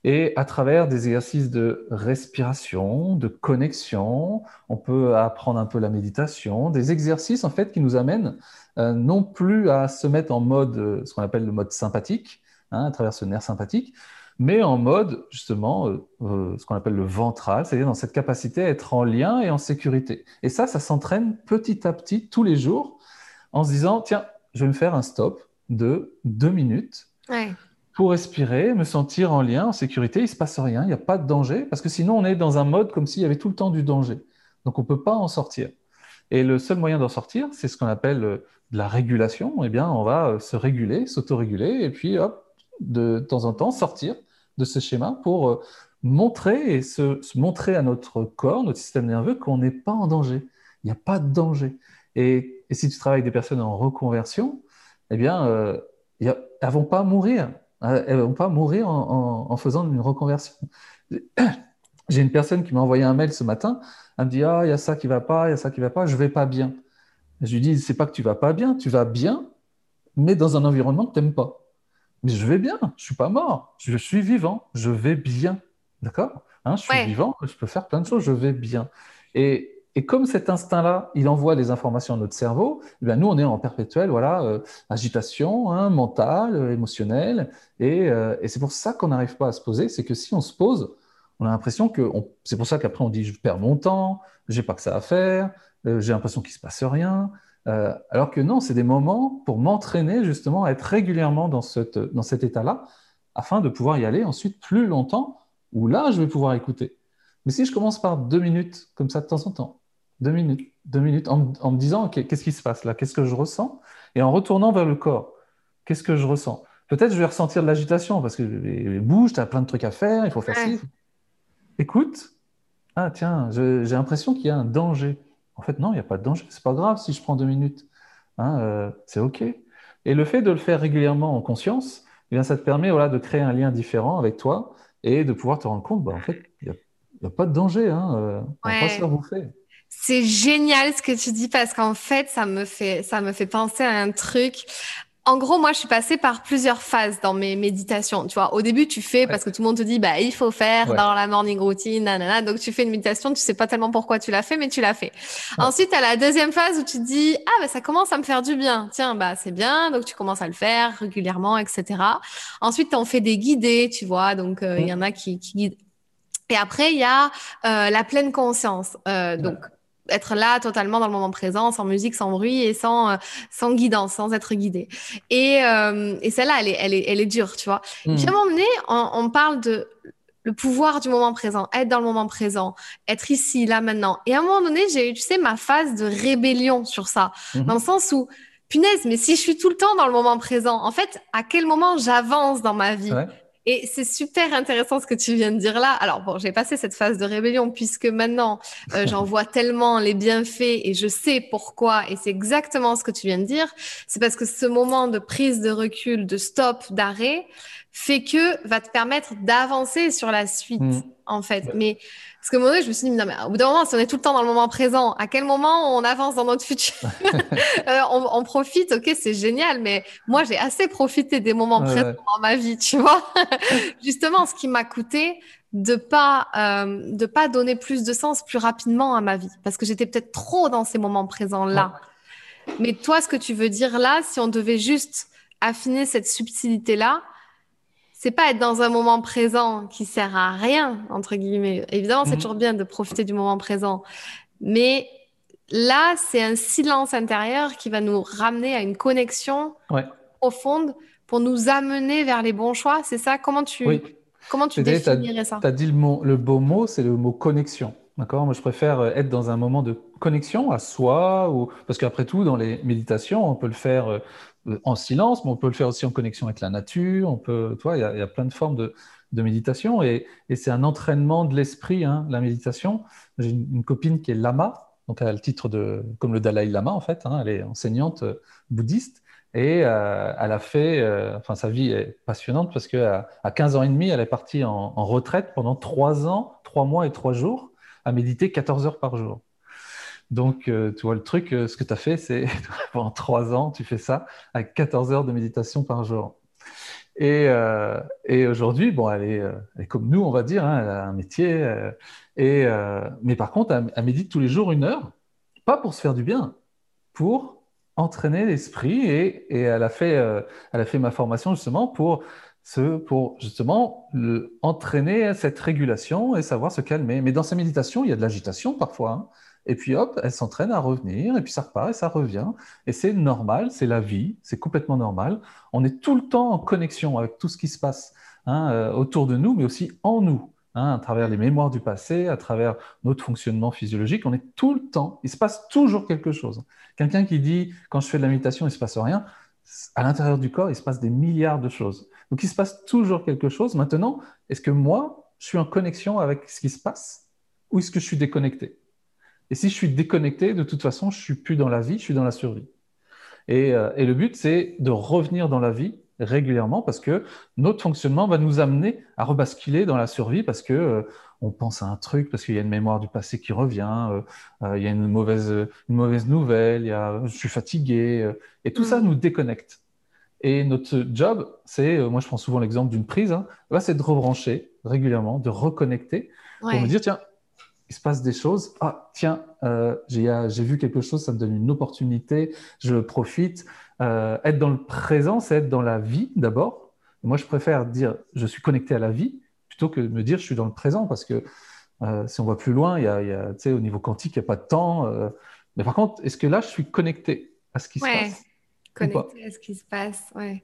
Et à travers des exercices de respiration, de connexion, on peut apprendre un peu la méditation, des exercices en fait qui nous amènent euh, non plus à se mettre en mode, euh, ce qu'on appelle le mode sympathique, hein, à travers ce nerf sympathique, mais en mode justement euh, ce qu'on appelle le ventral, c'est-à-dire dans cette capacité à être en lien et en sécurité. Et ça, ça s'entraîne petit à petit tous les jours en se disant, tiens, je vais me faire un stop de deux minutes. Pour respirer, me sentir en lien, en sécurité, il ne se passe rien, il n'y a pas de danger, parce que sinon on est dans un mode comme s'il y avait tout le temps du danger. Donc on ne peut pas en sortir. Et le seul moyen d'en sortir, c'est ce qu'on appelle euh, de la régulation. Eh bien, on va euh, se réguler, s'autoréguler, et puis hop, de, temps en temps sortir de ce schéma pour euh, montrer et se, montrer à notre corps, notre système nerveux, qu'on n'est pas en danger. Il n'y a pas de danger. Et, si tu travailles avec des personnes en reconversion, eh bien, elles ne vont pas mourir elles ne vont pas mourir en, faisant une reconversion. J'ai une personne qui m'a envoyé un mail ce matin. Elle me dit Ah, il y a ça qui ne va pas, il y a ça qui ne va pas, je ne vais pas bien. Je lui dis C'est pas que tu ne vas pas bien, tu vas bien, mais dans un environnement que tu n'aimes pas. Mais je vais bien, je ne suis pas mort, je suis vivant, je vais bien. D'accord? Hein, Je suis vivant, je peux faire plein de choses, je vais bien. Et et comme cet instinct-là, il envoie des informations à notre cerveau, eh nous, on est en perpétuelle voilà, euh, agitation hein, mentale, euh, émotionnelle. Et, euh, et c'est pour ça qu'on n'arrive pas à se poser. C'est que si on se pose, on a l'impression que. C'est pour ça qu'après, on dit je perds mon temps, j'ai pas que ça à faire, j'ai l'impression qu'il se passe rien. alors que non, c'est des moments pour m'entraîner justement à être régulièrement dans, dans cet état-là, afin de pouvoir y aller ensuite plus longtemps, où là, je vais pouvoir écouter. Mais si je commence par deux minutes, comme ça de temps en temps, deux minutes, deux minutes, en, me disant, qu'est-ce qui se passe là? Qu'est-ce que je ressens? Et en retournant vers le corps, qu'est-ce que je ressens? Peut-être je vais ressentir de l'agitation parce que bouge, tu as plein de trucs à faire, il faut faire ci. Écoute, ah tiens, j'ai l'impression qu'il y a un danger. En fait, non, il n'y a pas de danger. C'est pas grave si je prends deux minutes. Hein, euh, c'est OK. Et le fait de le faire régulièrement en conscience, eh bien, ça te permet voilà, de créer un lien différent avec toi et de pouvoir te rendre compte, bah, en fait, il n'y a, pas de danger. Hein, euh, on va pas se faire bouffer. C'est génial ce que tu dis parce qu'en fait, ça me fait, ça me fait penser à un truc. En gros, moi, je suis passée par plusieurs phases dans mes méditations. Tu vois, au début, tu fais parce que tout le monde te dit, bah, il faut faire dans la morning routine, nanana. Donc, tu fais une méditation, tu sais pas tellement pourquoi tu l'as fait, mais tu l'as fait. Ensuite, à la deuxième phase où tu te dis, ah, bah, ça commence à me faire du bien. Tiens, bah, c'est bien. Donc, tu commences à le faire régulièrement, etc. Ensuite, on fait des guidés, tu vois. Donc, euh, il y en a qui, qui guident. Et après, il y a euh, la pleine conscience. Euh, donc, être là totalement dans le moment présent, sans musique, sans bruit et sans, euh, sans guidance, sans être guidé. Et, euh, et celle-là, elle est, elle, est, elle est dure, tu vois. Mmh. Puis à un moment donné, on, parle de le pouvoir du moment présent, être dans le moment présent, être ici, là, maintenant. Et à un moment donné, j'ai eu, tu sais, ma phase de rébellion sur ça, mmh. dans le sens où, punaise, mais si je suis tout le temps dans le moment présent, en fait, à quel moment j'avance dans ma vie? Et c'est super intéressant ce que tu viens de dire là. Alors bon, j'ai passé cette phase de rébellion puisque maintenant euh, [LAUGHS] j'en vois tellement les bienfaits et je sais pourquoi. Et c'est exactement ce que tu viens de dire. C'est parce que ce moment de prise de recul, de stop, d'arrêt, fait que va te permettre d'avancer sur la suite mmh. en fait. Mais parce que moi, je me suis dit, non, mais au bout d'un moment, si on est tout le temps dans le moment présent, à quel moment on avance dans notre futur [LAUGHS] euh, on, on, profite, ok, c'est génial, mais moi, j'ai assez profité des moments présents dans ma vie, tu vois. [LAUGHS] Justement, ce qui m'a coûté de pas euh, de pas donner plus de sens plus rapidement à ma vie, parce que j'étais peut-être trop dans ces moments présents là. Mais toi, ce que tu veux dire là, si on devait juste affiner cette subtilité là, c'est pas être dans un moment présent qui sert à rien, entre guillemets. Évidemment, c'est mhm. toujours bien de profiter du moment présent. Mais là, c'est un silence intérieur qui va nous ramener à une connexion profonde pour nous amener vers les bons choix. C'est ça? Comment tu, comment tu définirais ça? Tu as dit le, mot, le beau mot, c'est le mot connexion. D'accord? Moi, je préfère euh, être dans un moment de connexion à soi, ou... parce qu'après tout, dans les méditations, on peut le faire euh, en silence, mais on peut le faire aussi en connexion avec la nature. On peut, toi, il y, a plein de formes de, méditation et, c'est un entraînement de l'esprit, hein, la méditation. J'ai une, copine qui est lama, donc elle a le titre de, comme le Dalai Lama en fait. Hein, elle est enseignante euh, bouddhiste et euh, elle a fait, enfin sa vie est passionnante parce qu'à à 15 ans et demi, elle est partie en, en retraite pendant 3 ans, 3 mois et 3 jours à méditer 14 heures par jour. Donc, euh, tu vois, le truc, euh, ce que tu as fait, c'est [LAUGHS] pendant trois ans, tu fais ça avec 14 heures de méditation par jour. Et, euh, et aujourd'hui, bon, elle est, comme nous, on va dire, hein, elle a un métier. et, mais par contre, elle, médite tous les jours une heure, pas pour se faire du bien, pour entraîner l'esprit. Et, et, elle, a fait, elle a fait ma formation justement pour, ce, pour justement entraîner cette régulation et savoir se calmer. Mais dans sa méditation, il y a de l'agitation parfois. Hein. Et puis hop, elle s'entraîne à revenir, et puis ça repart et ça revient. Et c'est normal, c'est la vie, c'est complètement normal. On est tout le temps en connexion avec tout ce qui se passe hein, euh, autour de nous, mais aussi en nous. Hein, à travers les mémoires du passé, à travers notre fonctionnement physiologique, on est tout le temps, il se passe toujours quelque chose. Quelqu'un qui dit, quand je fais de la méditation, il se passe rien, à l'intérieur du corps, il se passe des milliards de choses. Donc il se passe toujours quelque chose. Maintenant, est-ce que moi, je suis en connexion avec ce qui se passe ou est-ce que je suis déconnecté? Et si je suis déconnecté, de toute façon, je suis plus dans la vie, je suis dans la survie. Et, euh, le but, c'est de revenir dans la vie régulièrement parce que notre fonctionnement va nous amener à rebasculer dans la survie parce que euh, on pense à un truc, parce qu'il y a une mémoire du passé qui revient, euh, il y a une mauvaise, une mauvaise nouvelle, il y a, je suis fatigué, et tout ça mm. nous déconnecte. Et notre job, c'est, moi je prends souvent l'exemple d'une prise, hein, c'est de rebrancher régulièrement, de reconnecter, pour me dire, tiens, il se passe des choses. Ah, tiens, euh, j'ai vu quelque chose, ça me donne une opportunité, je profite. Euh, être dans le présent, c'est être dans la vie d'abord. Moi, je préfère dire je suis connecté à la vie plutôt que de me dire je suis dans le présent parce que euh, si on va plus loin, il y a, il y a au niveau quantique, il n'y a pas de temps. mais par contre, est-ce que là, je suis connecté à ce qui se passe? Connecté à ce qui se passe, ouais.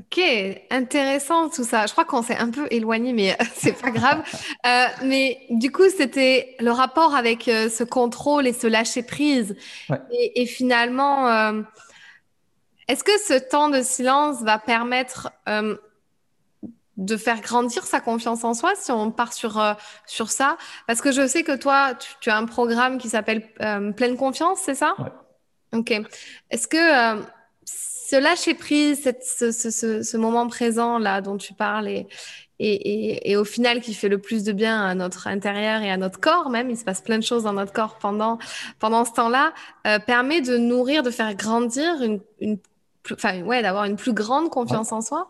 Ok, intéressant tout ça. Je crois qu'on s'est un peu éloigné, mais [LAUGHS] c'est pas grave. Euh, mais du coup, c'était le rapport avec euh, ce contrôle et ce lâcher prise. Et, finalement, euh, est-ce que ce temps de silence va permettre de faire grandir sa confiance en soi si on part sur, sur ça? Parce que je sais que toi, tu, as un programme qui s'appelle Pleine Confiance, c'est ça? Ok. Est-ce que ce lâcher prise, ce, moment présent là dont tu parles et, au final qui fait le plus de bien à notre intérieur et à notre corps même, il se passe plein de choses dans notre corps pendant, ce temps-là, euh, permet de nourrir, de faire grandir d'avoir une plus grande confiance en soi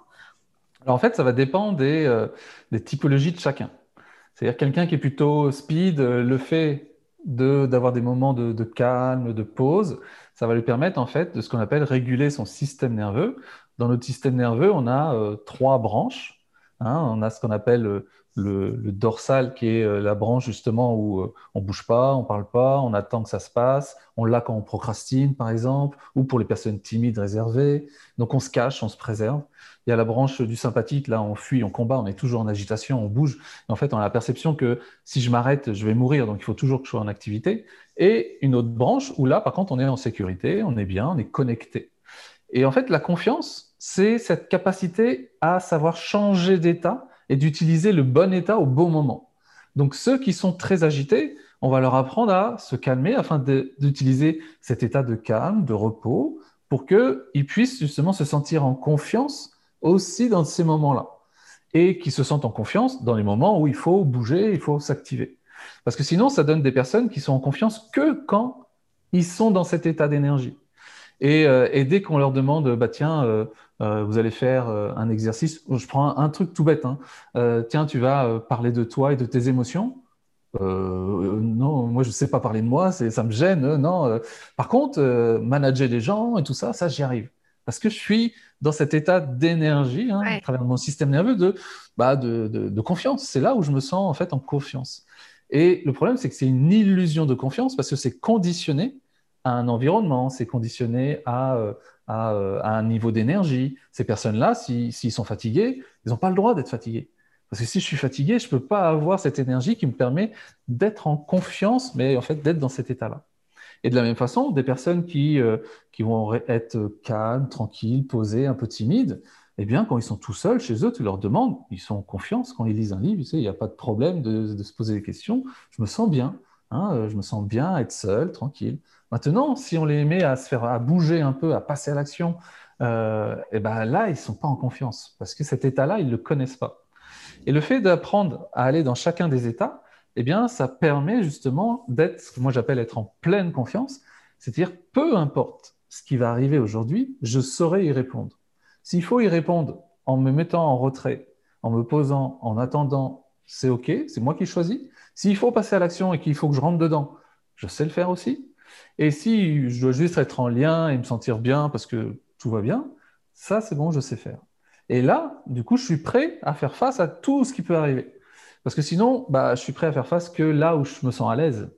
Alors en fait, ça va dépendre des, euh, typologies de chacun. C'est-à-dire quelqu'un qui est plutôt speed, euh, le fait d'avoir des moments de, de, calme, de pause, ça va lui permettre en fait de ce qu'on appelle réguler son système nerveux. Dans notre système nerveux, on a euh, trois branches. Hein. on a ce qu'on appelle euh, le, dorsal, qui est euh, la branche justement où on bouge pas, on parle pas, on attend que ça se passe. On l'a quand on procrastine, par exemple, ou pour les personnes timides, réservées. Donc on se cache, on se préserve. Il y a la branche du sympathique, là on fuit, on combat, on est toujours en agitation, on bouge. en fait, on a la perception que si je m'arrête, je vais mourir, donc il faut toujours que je sois en activité. Et une autre branche où là, par contre, on est en sécurité, on est bien, on est connecté. Et en fait, la confiance, c'est cette capacité à savoir changer d'état et d'utiliser le bon état au bon moment. Donc ceux qui sont très agités, on va leur apprendre à se calmer afin d'utiliser cet état de calme, de repos, pour qu'ils puissent justement se sentir en confiance aussi dans ces moments-là. Et qu'ils se sentent en confiance dans les moments où il faut bouger, il faut s'activer. Parce que sinon, ça donne des personnes qui sont en confiance que quand ils sont dans cet état d'énergie. Et, euh, dès qu'on leur demande, bah tiens, euh, euh, vous allez faire un exercice, je prends un, truc tout bête, hein. tiens, tu vas parler de toi et de tes émotions. non, moi je ne sais pas parler de moi, ça me gêne. Non. Par contre, manager les gens et tout ça, ça j'y arrive. Parce que je suis dans cet état d'énergie, hein, à travers mon système nerveux, de, bah, de, de confiance. C'est là où je me sens en fait en confiance. Et le problème, c'est que c'est une illusion de confiance parce que c'est conditionné à un environnement, c'est conditionné à, euh, euh, à, un niveau d'énergie. Ces personnes-là, s'ils sont fatigués, ils n'ont pas le droit d'être fatigués. Parce que si je suis fatigué, je ne peux pas avoir cette énergie qui me permet d'être en confiance, mais en fait d'être dans cet état-là. Et de la même façon, des personnes qui, euh, qui vont être calmes, tranquilles, posées, un peu timides, eh bien, quand ils sont tout seuls chez eux, tu leur demandes, ils sont en confiance quand ils lisent un livre, il n'y a pas de problème de, se poser des questions. Je me sens bien, hein, je me sens bien être seul, tranquille. Maintenant, si on les met à se faire, à bouger un peu, à passer à l'action, euh, eh ben là, ils sont pas en confiance parce que cet état-là, ils le connaissent pas. Et le fait d'apprendre à aller dans chacun des états, eh bien, ça permet justement d'être, ce que moi j'appelle être en pleine confiance, c'est-à-dire peu importe ce qui va arriver aujourd'hui, je saurai y répondre. S'il faut y répondre en me mettant en retrait, en me posant, en attendant, c'est OK, c'est moi qui choisis. S'il faut passer à l'action et qu'il faut que je rentre dedans, je sais le faire aussi. Et si je dois juste être en lien et me sentir bien parce que tout va bien, ça, c'est bon, je sais faire. Et là, du coup, je suis prêt à faire face à tout ce qui peut arriver. Parce que sinon, bah, je suis prêt à faire face que là où je me sens à l'aise.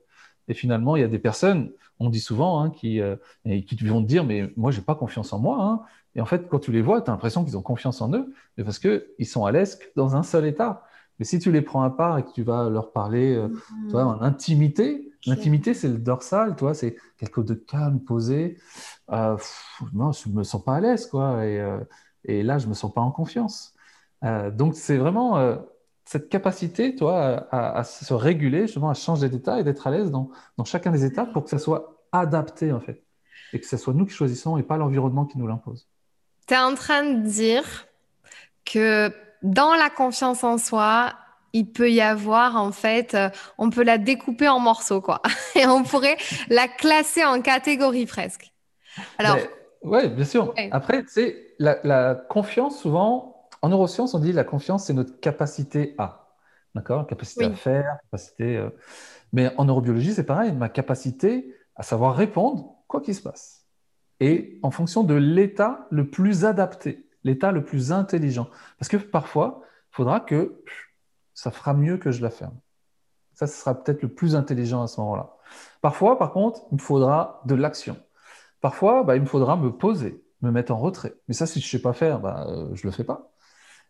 Et finalement, il y a des personnes, on dit souvent, hein, qui, euh, qui vont te dire, mais moi, je n'ai pas confiance en moi. Hein. Et en fait, quand tu les vois, tu as l'impression qu'ils ont confiance en eux, mais parce qu'ils sont à l'aise dans un seul état. Mais si tu les prends à part et que tu vas leur parler euh, mm-hmm. en intimité, l'intimité, c'est le dorsal, toi, c'est quelque chose de calme, posé. Euh, non, je me sens pas à l'aise, quoi. Et, euh, là, je ne me sens pas en confiance. donc, c'est vraiment cette capacité, toi, à, se réguler, justement, à changer d'état et d'être à l'aise dans, dans chacun des états pour que ça soit adapté, en fait. Et que ce soit nous qui choisissons et pas l'environnement qui nous l'impose tu es en train de dire que dans la confiance en soi, il peut y avoir, en fait, euh, on peut la découper en morceaux, quoi. [LAUGHS] Et on pourrait la classer en catégories presque. Alors. Oui, bien sûr. Après, c'est la, la, confiance, souvent, en neurosciences, on dit la confiance, c'est notre capacité à. D'accord? Capacité à faire, capacité. Euh, mais en neurobiologie, c'est pareil, ma capacité à savoir répondre, quoi qu'il se passe et en fonction de l'état le plus adapté, l'état le plus intelligent. Parce que parfois, il faudra que ça fera mieux que je la ferme. Ça, ce sera peut-être le plus intelligent à ce moment-là. Parfois, par contre, il me faudra de l'action. Parfois, bah, il me faudra me poser, me mettre en retrait. Mais ça, si je ne sais pas faire, bah, euh, je ne le fais pas.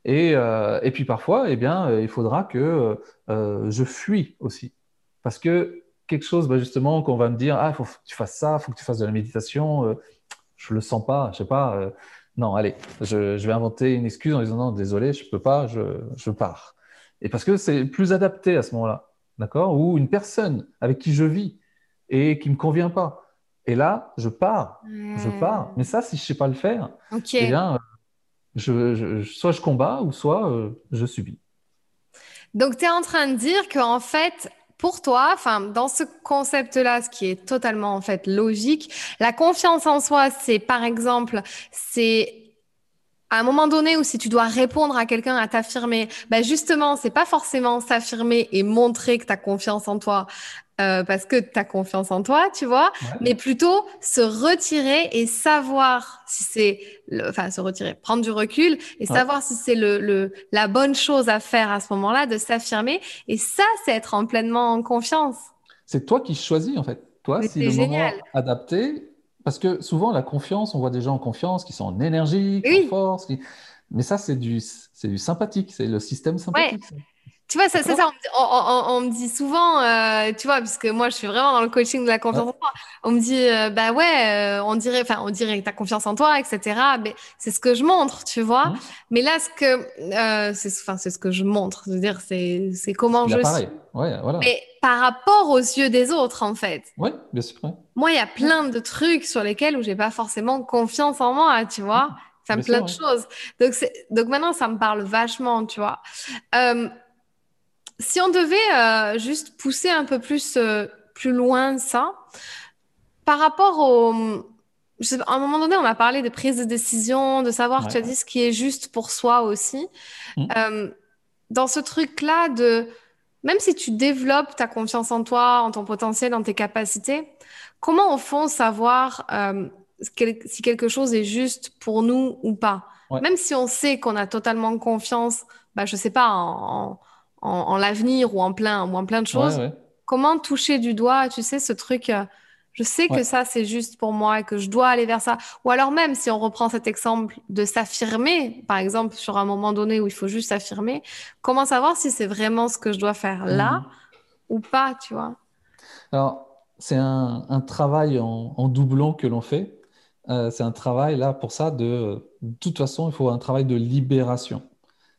Et, euh, et, puis parfois, eh bien, euh, il faudra que je fuis aussi. Parce que quelque chose, bah, justement, qu'on va me dire, ah, il faut que tu fasses ça, il faut que tu fasses de la méditation, je le sens pas, je sais pas. Non, allez, je, vais inventer une excuse en disant non, désolé, je peux pas, je, pars. Et parce que c'est plus adapté à ce moment-là, d'accord? Ou une personne avec qui je vis et qui me convient pas. Et là, je pars, je pars. Mais ça, si je sais pas le faire, eh bien, je, soit je combats ou soit euh, je subis. Donc, tu es en train de dire qu'en fait, pour toi, enfin, dans ce concept-là, ce qui est totalement en fait logique, la confiance en soi, c'est par exemple, c'est à un moment donné où si tu dois répondre à quelqu'un, à t'affirmer, ben justement, c'est pas forcément s'affirmer et montrer que tu as confiance en toi euh, parce que tu as confiance en toi, tu vois, mais plutôt se retirer et savoir si c'est, enfin se retirer, prendre du recul et savoir si c'est le, le, la bonne chose à faire à ce moment-là, de s'affirmer. Et ça, c'est être en pleinement en confiance. C'est toi qui choisis en fait. Toi, si le génial. moment adapté, parce que souvent la confiance, on voit des gens en confiance qui sont en énergie, qui en force, mais ça c'est du, c'est du sympathique, c'est le système sympathique. Tu vois, c'est ça, on, me dit souvent, euh, tu vois, parce que moi, je suis vraiment dans le coaching de la confiance en toi. On me dit, euh, bah ouais, euh, on dirait, enfin, on dirait que tu as confiance en toi, etc. Mais c'est ce que je montre, tu vois. Mmh. Mais là, ce que, c'est, enfin, c'est ce que je montre. Je veux dire, c'est, c'est comment je suis. Ouais, voilà. Mais par rapport aux yeux des autres, en fait. Oui, bien sûr. Moi, il y a plein de trucs sur lesquels où j'ai pas forcément confiance en moi, tu vois. Mmh. Me plein de choses. Donc, donc maintenant, ça me parle vachement, tu vois. Euh, si on devait euh, juste pousser un peu plus, euh, plus loin ça, par rapport au... à un moment donné, on a parlé de prise de décision, de savoir, tu as dit, ce qui est juste pour soi aussi. Mmh. Euh, dans ce truc-là de... Même si tu développes ta confiance en toi, en ton potentiel, dans tes capacités, comment au fond savoir si quelque chose est juste pour nous ou pas? Même si on sait qu'on a totalement confiance, bah, je sais pas, en en, l'avenir ou en plein, ou en plein de choses. Comment toucher du doigt, tu sais, ce truc, euh, je sais que ça, c'est juste pour moi et que je dois aller vers ça. Ou alors même, si on reprend cet exemple de s'affirmer, par exemple, sur un moment donné où il faut juste s'affirmer, comment savoir si c'est vraiment ce que je dois faire là mhm. ou pas, tu vois? Alors, c'est un, travail en, doublon que l'on fait. Euh, c'est un travail là pour ça de, de toute façon, il faut un travail de libération.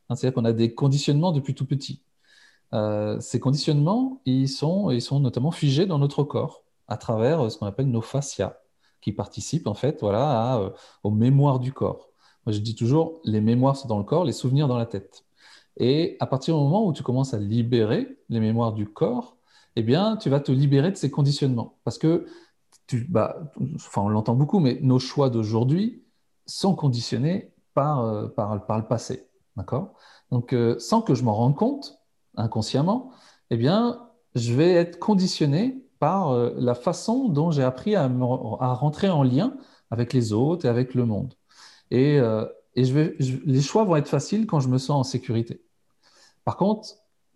Hein, c'est-à-dire qu'on a des conditionnements depuis tout petit. Euh, ces conditionnements, ils sont, ils sont notamment figés dans notre corps à travers euh, ce qu'on appelle nos fascias, qui participent en fait voilà, euh, aux mémoires du corps. Moi, je dis toujours, les mémoires sont dans le corps, les souvenirs dans la tête. Et à partir du moment où tu commences à libérer les mémoires du corps, eh bien, tu vas te libérer de ces conditionnements. Parce que, bah, enfin, on l'entend beaucoup, mais nos choix d'aujourd'hui sont conditionnés par, par, par le passé. D'accord? Donc, sans que je m'en rende compte, inconsciemment, eh bien, je vais être conditionné par euh, la façon dont j'ai appris à, rentrer en lien avec les autres et avec le monde. Et, euh, je vais, les choix vont être faciles quand je me sens en sécurité. Par contre,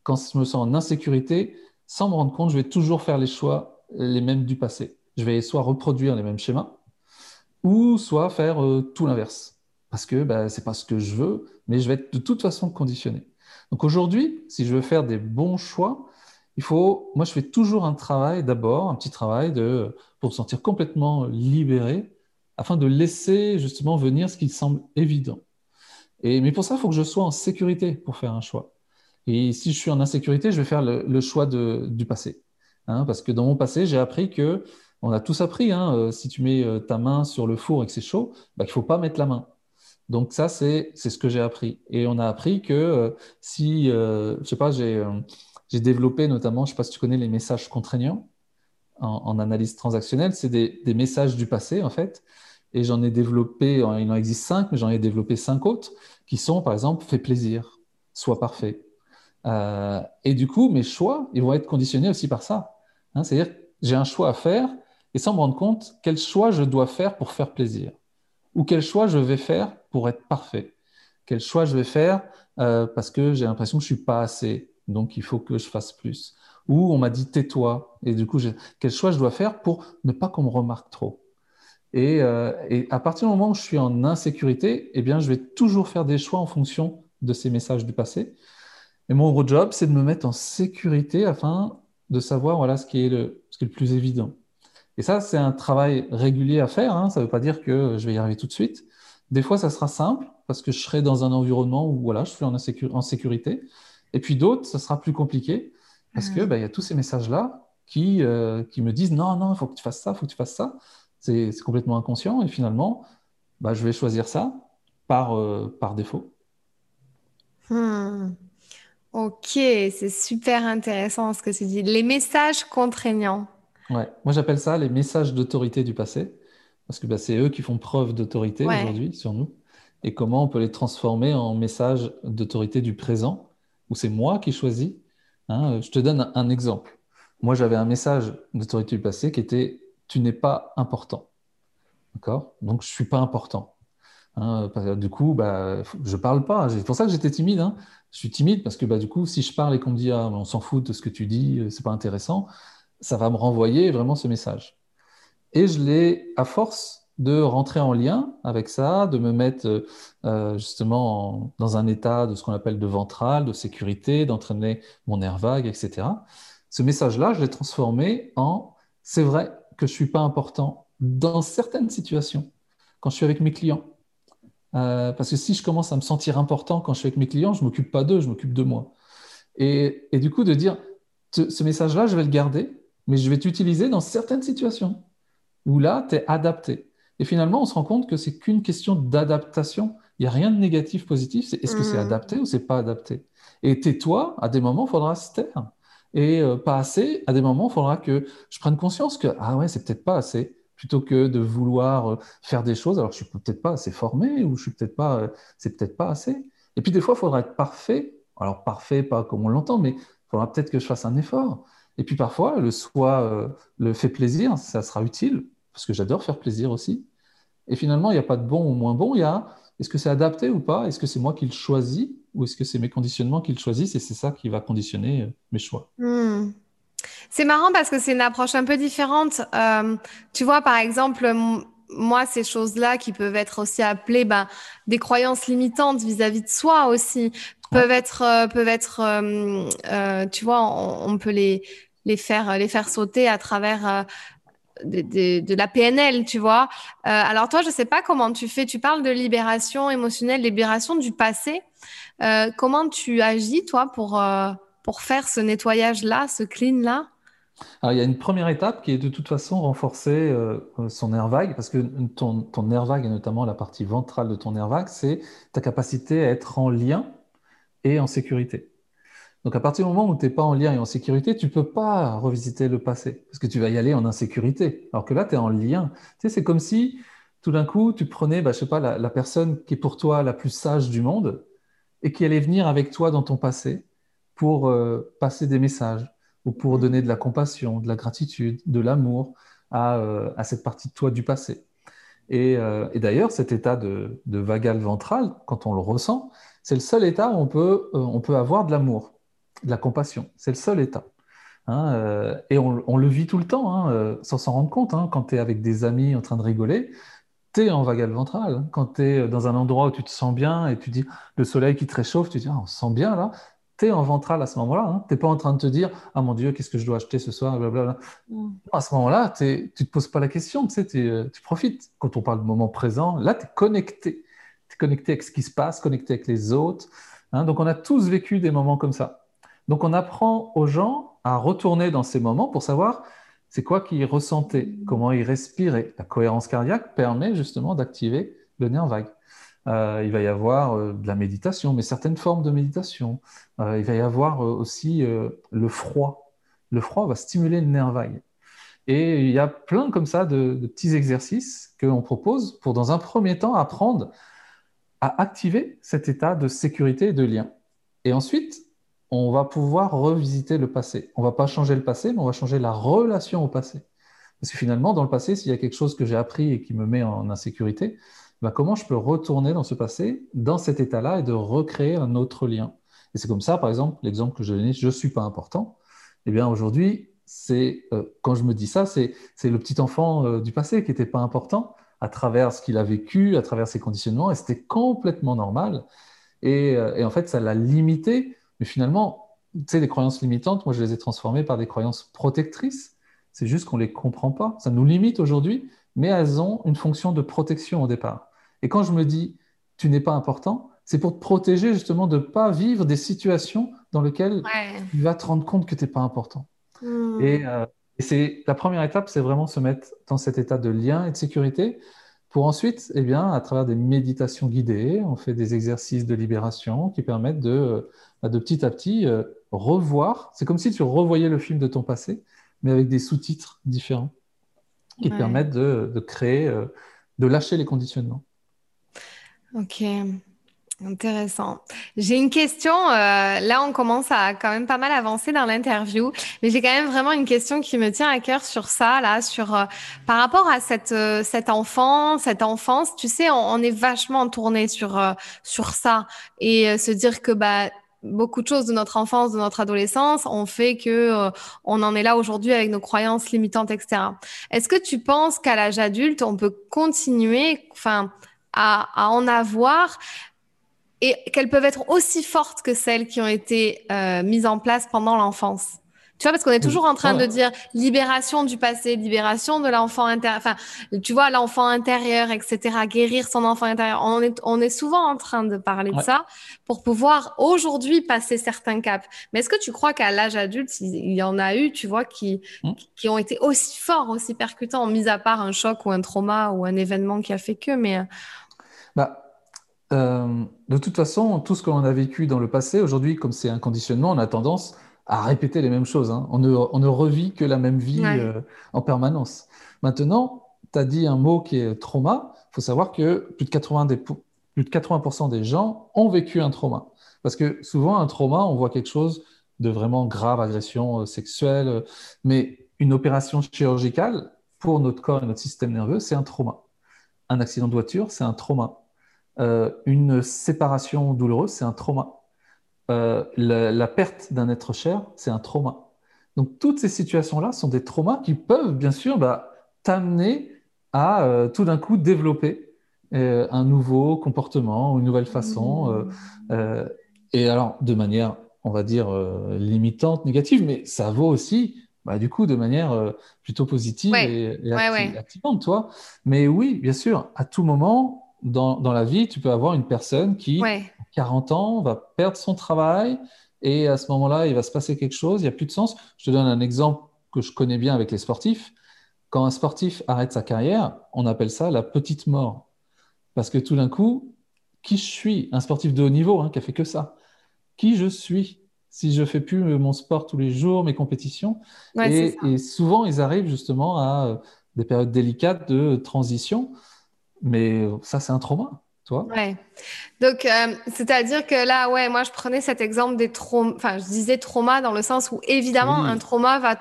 quand je me sens en insécurité, sans me rendre compte, je vais toujours faire les choix les mêmes du passé. Je vais soit reproduire les mêmes schémas, ou soit faire euh, tout l'inverse. Parce que bah, ce n'est pas ce que je veux, mais je vais être de toute façon conditionné. Donc aujourd'hui, si je veux faire des bons choix, il faut, moi je fais toujours un travail d'abord, un petit travail de, pour me sentir complètement libéré, afin de laisser justement venir ce qui semble évident. Et, mais pour ça, il faut que je sois en sécurité pour faire un choix. Et si je suis en insécurité, je vais faire le, choix du passé. Hein, parce que dans mon passé, j'ai appris que, on a tous appris, hein, euh, si tu mets euh, ta main sur le four et que c'est chaud, bah, il ne faut pas mettre la main. Donc ça, c'est ce que j'ai appris. Et on a appris que euh, si, euh, je sais pas, euh, j'ai développé notamment, je sais pas si tu connais les messages contraignants en, analyse transactionnelle, c'est des, messages du passé en fait. Et j'en ai développé, il en existe cinq, mais j'en ai développé cinq autres qui sont par exemple fais plaisir, sois parfait. et du coup, mes choix, ils vont être conditionnés aussi par ça. Hein, C'est-à-dire, j'ai un choix à faire et sans me rendre compte quel choix je dois faire pour faire plaisir? Ou quel choix je vais faire pour être parfait Quel choix je vais faire euh, parce que j'ai l'impression que je suis pas assez, donc il faut que je fasse plus Ou on m'a dit tais-toi, et du coup, quel choix je dois faire pour ne pas qu'on me remarque trop? Euh, et, à partir du moment où je suis en insécurité, eh bien, je vais toujours faire des choix en fonction de ces messages du passé. Et mon gros job, c'est de me mettre en sécurité afin de savoir voilà, ce, qui est le, ce qui est le plus évident. Et ça, c'est un travail régulier à faire. Hein. Ça ne veut pas dire que je vais y arriver tout de suite. Des fois, ça sera simple parce que je serai dans un environnement où voilà, je suis en, sécurité. Et puis d'autres, ça sera plus compliqué parce qu'il bah, y a tous ces messages-là qui, euh, qui me disent non, non, il faut que tu fasses ça, il faut que tu fasses ça. C'est complètement inconscient. Et finalement, bah, je vais choisir ça par, euh, par défaut. Hmm. Ok, c'est super intéressant ce que tu dis. Les messages contraignants. Ouais, moi j'appelle ça les messages d'autorité du passé, parce que bah, c'est eux qui font preuve d'autorité aujourd'hui sur nous, et comment on peut les transformer en messages d'autorité du présent, où c'est moi qui choisis. Hein. Je te donne un, exemple. Moi j'avais un message d'autorité du passé qui était Tu n'es pas important. D'accord? Donc je ne suis pas important. Hein, du coup, bah, je parle pas. C'est pour ça que j'étais timide. Hein. Je suis timide parce que bah, du coup, si je parle et qu'on me dit ah, on s'en fout de ce que tu dis, c'est pas intéressant, ça va me renvoyer vraiment ce message. Et je l'ai, à force de rentrer en lien avec ça, de me mettre euh, justement dans un état de ce qu'on appelle de ventral, de sécurité, d'entraîner mon nerf vague, etc. Ce message-là, je l'ai transformé en c'est vrai que je ne suis pas important dans certaines situations, quand je suis avec mes clients. Euh, parce que si je commence à me sentir important quand je suis avec mes clients, je ne m'occupe pas d'eux, je m'occupe de moi. Et, et, du coup, de dire, ce message-là, je vais le garder, mais je vais t'utiliser dans certaines situations où là, tu es adapté. Et finalement, on se rend compte que c'est qu'une question d'adaptation. Il n'y a rien de négatif, positif. C'est est-ce que c'est mmh. adapté ou c'est pas adapté? Et tais-toi, à des moments, il faudra se taire. Et euh, pas assez, à des moments, il faudra que je prenne conscience que, ah ouais, c'est peut-être pas assez, plutôt que de vouloir euh, faire des choses alors je suis peut-être pas assez formé ou je suis peut-être pas, euh, c'est peut-être pas assez. Et puis des fois, il faudra être parfait. Alors parfait, pas comme on l'entend, mais il faudra peut-être que je fasse un effort. Et puis parfois, le soi le fait plaisir, ça sera utile parce que j'adore faire plaisir aussi. Et finalement, il n'y a pas de bon ou moins bon, il y a est-ce que c'est adapté ou pas? Est-ce que c'est moi qui le choisis? Ou est-ce que c'est mes conditionnements qui le choisissent et c'est ça qui va conditionner euh, mes choix? Hmm. C'est marrant parce que c'est une approche un peu différente. Euh, tu vois, par exemple, moi, ces choses-là qui peuvent être aussi appelées ben, des croyances limitantes vis-à-vis de soi aussi, peuvent être, euh, peuvent être tu vois, on, peut les, les, faire, les faire sauter à travers de, la PNL, tu vois. Euh, alors toi, je sais pas comment tu fais. Tu parles de libération émotionnelle, libération du passé. Euh, comment tu agis, toi, pour, euh, pour faire ce nettoyage-là, ce clean-là? Alors, il y a une première étape qui est de toute façon renforcer son nerf vague, parce que ton, ton nerf vague, et notamment la partie ventrale de ton nerf vague, c'est ta capacité à être en lien et en sécurité. Donc à partir du moment où tu n'es pas en lien et en sécurité, tu ne peux pas revisiter le passé, parce que tu vas y aller en insécurité. Alors que là, tu es en lien. Tu sais, c'est comme si tout d'un coup, tu prenais, bah, je sais pas, la, personne qui est pour toi la plus sage du monde et qui allait venir avec toi dans ton passé pour euh, passer des messages ou pour mm. donner de la compassion, de la gratitude, de l'amour à, euh, cette partie de toi du passé. Euh, et, d'ailleurs, cet état de, de vagal ventral, quand on le ressent, c'est le seul état où on peut, on peut avoir de l'amour de la compassion. C'est le seul état. Hein, euh, et on, le vit tout le temps, hein, euh, sans s'en rendre compte. Hein. quand tu es avec des amis en train de rigoler, tu es en vagal ventral. Quand tu es dans un endroit où tu te sens bien et tu dis le soleil qui te réchauffe, tu dis ah, on se sent bien là. Tu es en ventral à ce moment-là. Tu n'es pas en train de te dire ah mon Dieu, qu'est-ce que je dois acheter ce soir blablabla. Mm. À ce moment-là, tu ne te poses pas la question, tu, sais, euh, tu profites. Quand on parle de moment présent, là, tu es connecté. Tu es connecté avec ce qui se passe, connecté avec les autres. donc on a tous vécu des moments comme ça. Donc on apprend aux gens à retourner dans ces moments pour savoir c'est quoi qu'ils ressentaient, comment ils respiraient. La cohérence cardiaque permet justement d'activer le nerf vague. Euh, il va y avoir euh, de la méditation, mais certaines formes de méditation. Euh, il va y avoir aussi le froid. Le froid va stimuler le nerf vague. Et il y a plein comme ça de, de petits exercices qu'on propose pour, dans un premier temps, apprendre à activer cet état de sécurité et de lien. Et ensuite, on va pouvoir revisiter le passé. On va pas changer le passé, mais on va changer la relation au passé. Parce que finalement, dans le passé, s'il y a quelque chose que j'ai appris et qui me met en insécurité, ben comment je peux retourner dans ce passé, dans cet état-là, et de recréer un autre lien? Et c'est comme ça, par exemple, l'exemple que je donne, je ne suis pas important. Eh bien, aujourd'hui, c'est euh, quand je me dis ça, c'est le petit enfant euh, du passé qui n'était pas important à travers ce qu'il a vécu, à travers ses conditionnements, et c'était complètement normal. Et, euh, et en fait, ça l'a limité mais finalement, tu sais, les croyances limitantes, moi, je les ai transformées par des croyances protectrices. C'est juste qu'on ne les comprend pas. Ça nous limite aujourd'hui, mais elles ont une fonction de protection au départ. Et quand je me dis, tu n'es pas important, c'est pour te protéger justement de ne pas vivre des situations dans lesquelles tu vas te rendre compte que tu n'es pas important. Hmm. Et, euh, et c'est la première étape, c'est vraiment se mettre dans cet état de lien et de sécurité pour ensuite, eh bien, à travers des méditations guidées, on fait des exercices de libération qui permettent de, euh, de petit à petit euh, revoir. C'est comme si tu revoyais le film de ton passé, mais avec des sous-titres différents qui permettent de, de créer, euh, de lâcher les conditionnements. Ok. Intéressant. J'ai une question. Euh, là, on commence à quand même pas mal avancer dans l'interview, mais j'ai quand même vraiment une question qui me tient à cœur sur ça, là, sur euh, par rapport à cette euh, cet enfant, cette enfance. Tu sais, on, on est vachement tourné sur sur ça et se dire que bah beaucoup de choses de notre enfance, de notre adolescence ont fait que euh, on en est là aujourd'hui avec nos croyances limitantes, etc. Est-ce que tu penses qu'à l'âge adulte, on peut continuer, enfin, à, à en avoir et qu'elles peuvent être aussi fortes que celles qui ont été euh, mises en place pendant l'enfance? Tu vois, parce qu'on est toujours en train de dire libération du passé, libération de l'enfant intérieur, enfin, tu vois, l'enfant intérieur, etc., guérir son enfant intérieur. On est, on est souvent en train de parler de ça pour pouvoir aujourd'hui passer certains caps. Mais est-ce que tu crois qu'à l'âge adulte, il y en a eu, tu vois, qui, hmm. qui ont été aussi forts, aussi percutants, mis à part un choc ou un trauma ou un événement qui a fait que, mais. Euh, bah. Euh, de toute façon, tout ce que l'on a vécu dans le passé, aujourd'hui, comme c'est un conditionnement, on a tendance à répéter les mêmes choses. Hein. On, ne, on, ne, revit que la même vie euh, en permanence. Maintenant, tu as dit un mot qui est trauma. Il faut savoir que plus de 80%, des, plus de 80 des gens ont vécu un trauma. Parce que souvent, un trauma, on voit quelque chose de vraiment grave, agression euh, sexuelle. Euh, mais une opération chirurgicale, pour notre corps et notre système nerveux, c'est un trauma. Un accident de voiture, c'est un trauma. une séparation douloureuse, c'est un trauma. Euh, la, perte d'un être cher, c'est un trauma. Donc toutes ces situations-là sont des traumas qui peuvent bien sûr bah, t'amener à euh, tout d'un coup développer euh, un nouveau comportement, une nouvelle façon. Mmh. et alors de manière, on va dire, limitante, négative, mais ça vaut aussi bah, du coup, de manière plutôt positive et, activante, toi. Mais oui, bien sûr, à tout moment dans, dans, la vie, tu peux avoir une personne qui 40 ans, va perdre son travail et à ce moment-là, il va se passer quelque chose, il n'y a plus de sens. Je te donne un exemple que je connais bien avec les sportifs. Quand un sportif arrête sa carrière, on appelle ça la petite mort. Parce que tout d'un coup, qui je suis? Un sportif de haut niveau hein, qui a fait que ça. Qui je suis si je fais plus mon sport tous les jours, mes compétitions? Et, et, souvent, ils arrivent justement à euh, des périodes délicates de transition. Mais ça, c'est un trauma. Ouais. Donc, euh, c'est-à-dire que là, ouais, moi, je prenais cet exemple des traumas, enfin, je disais trauma dans le sens où, évidemment, un trauma va,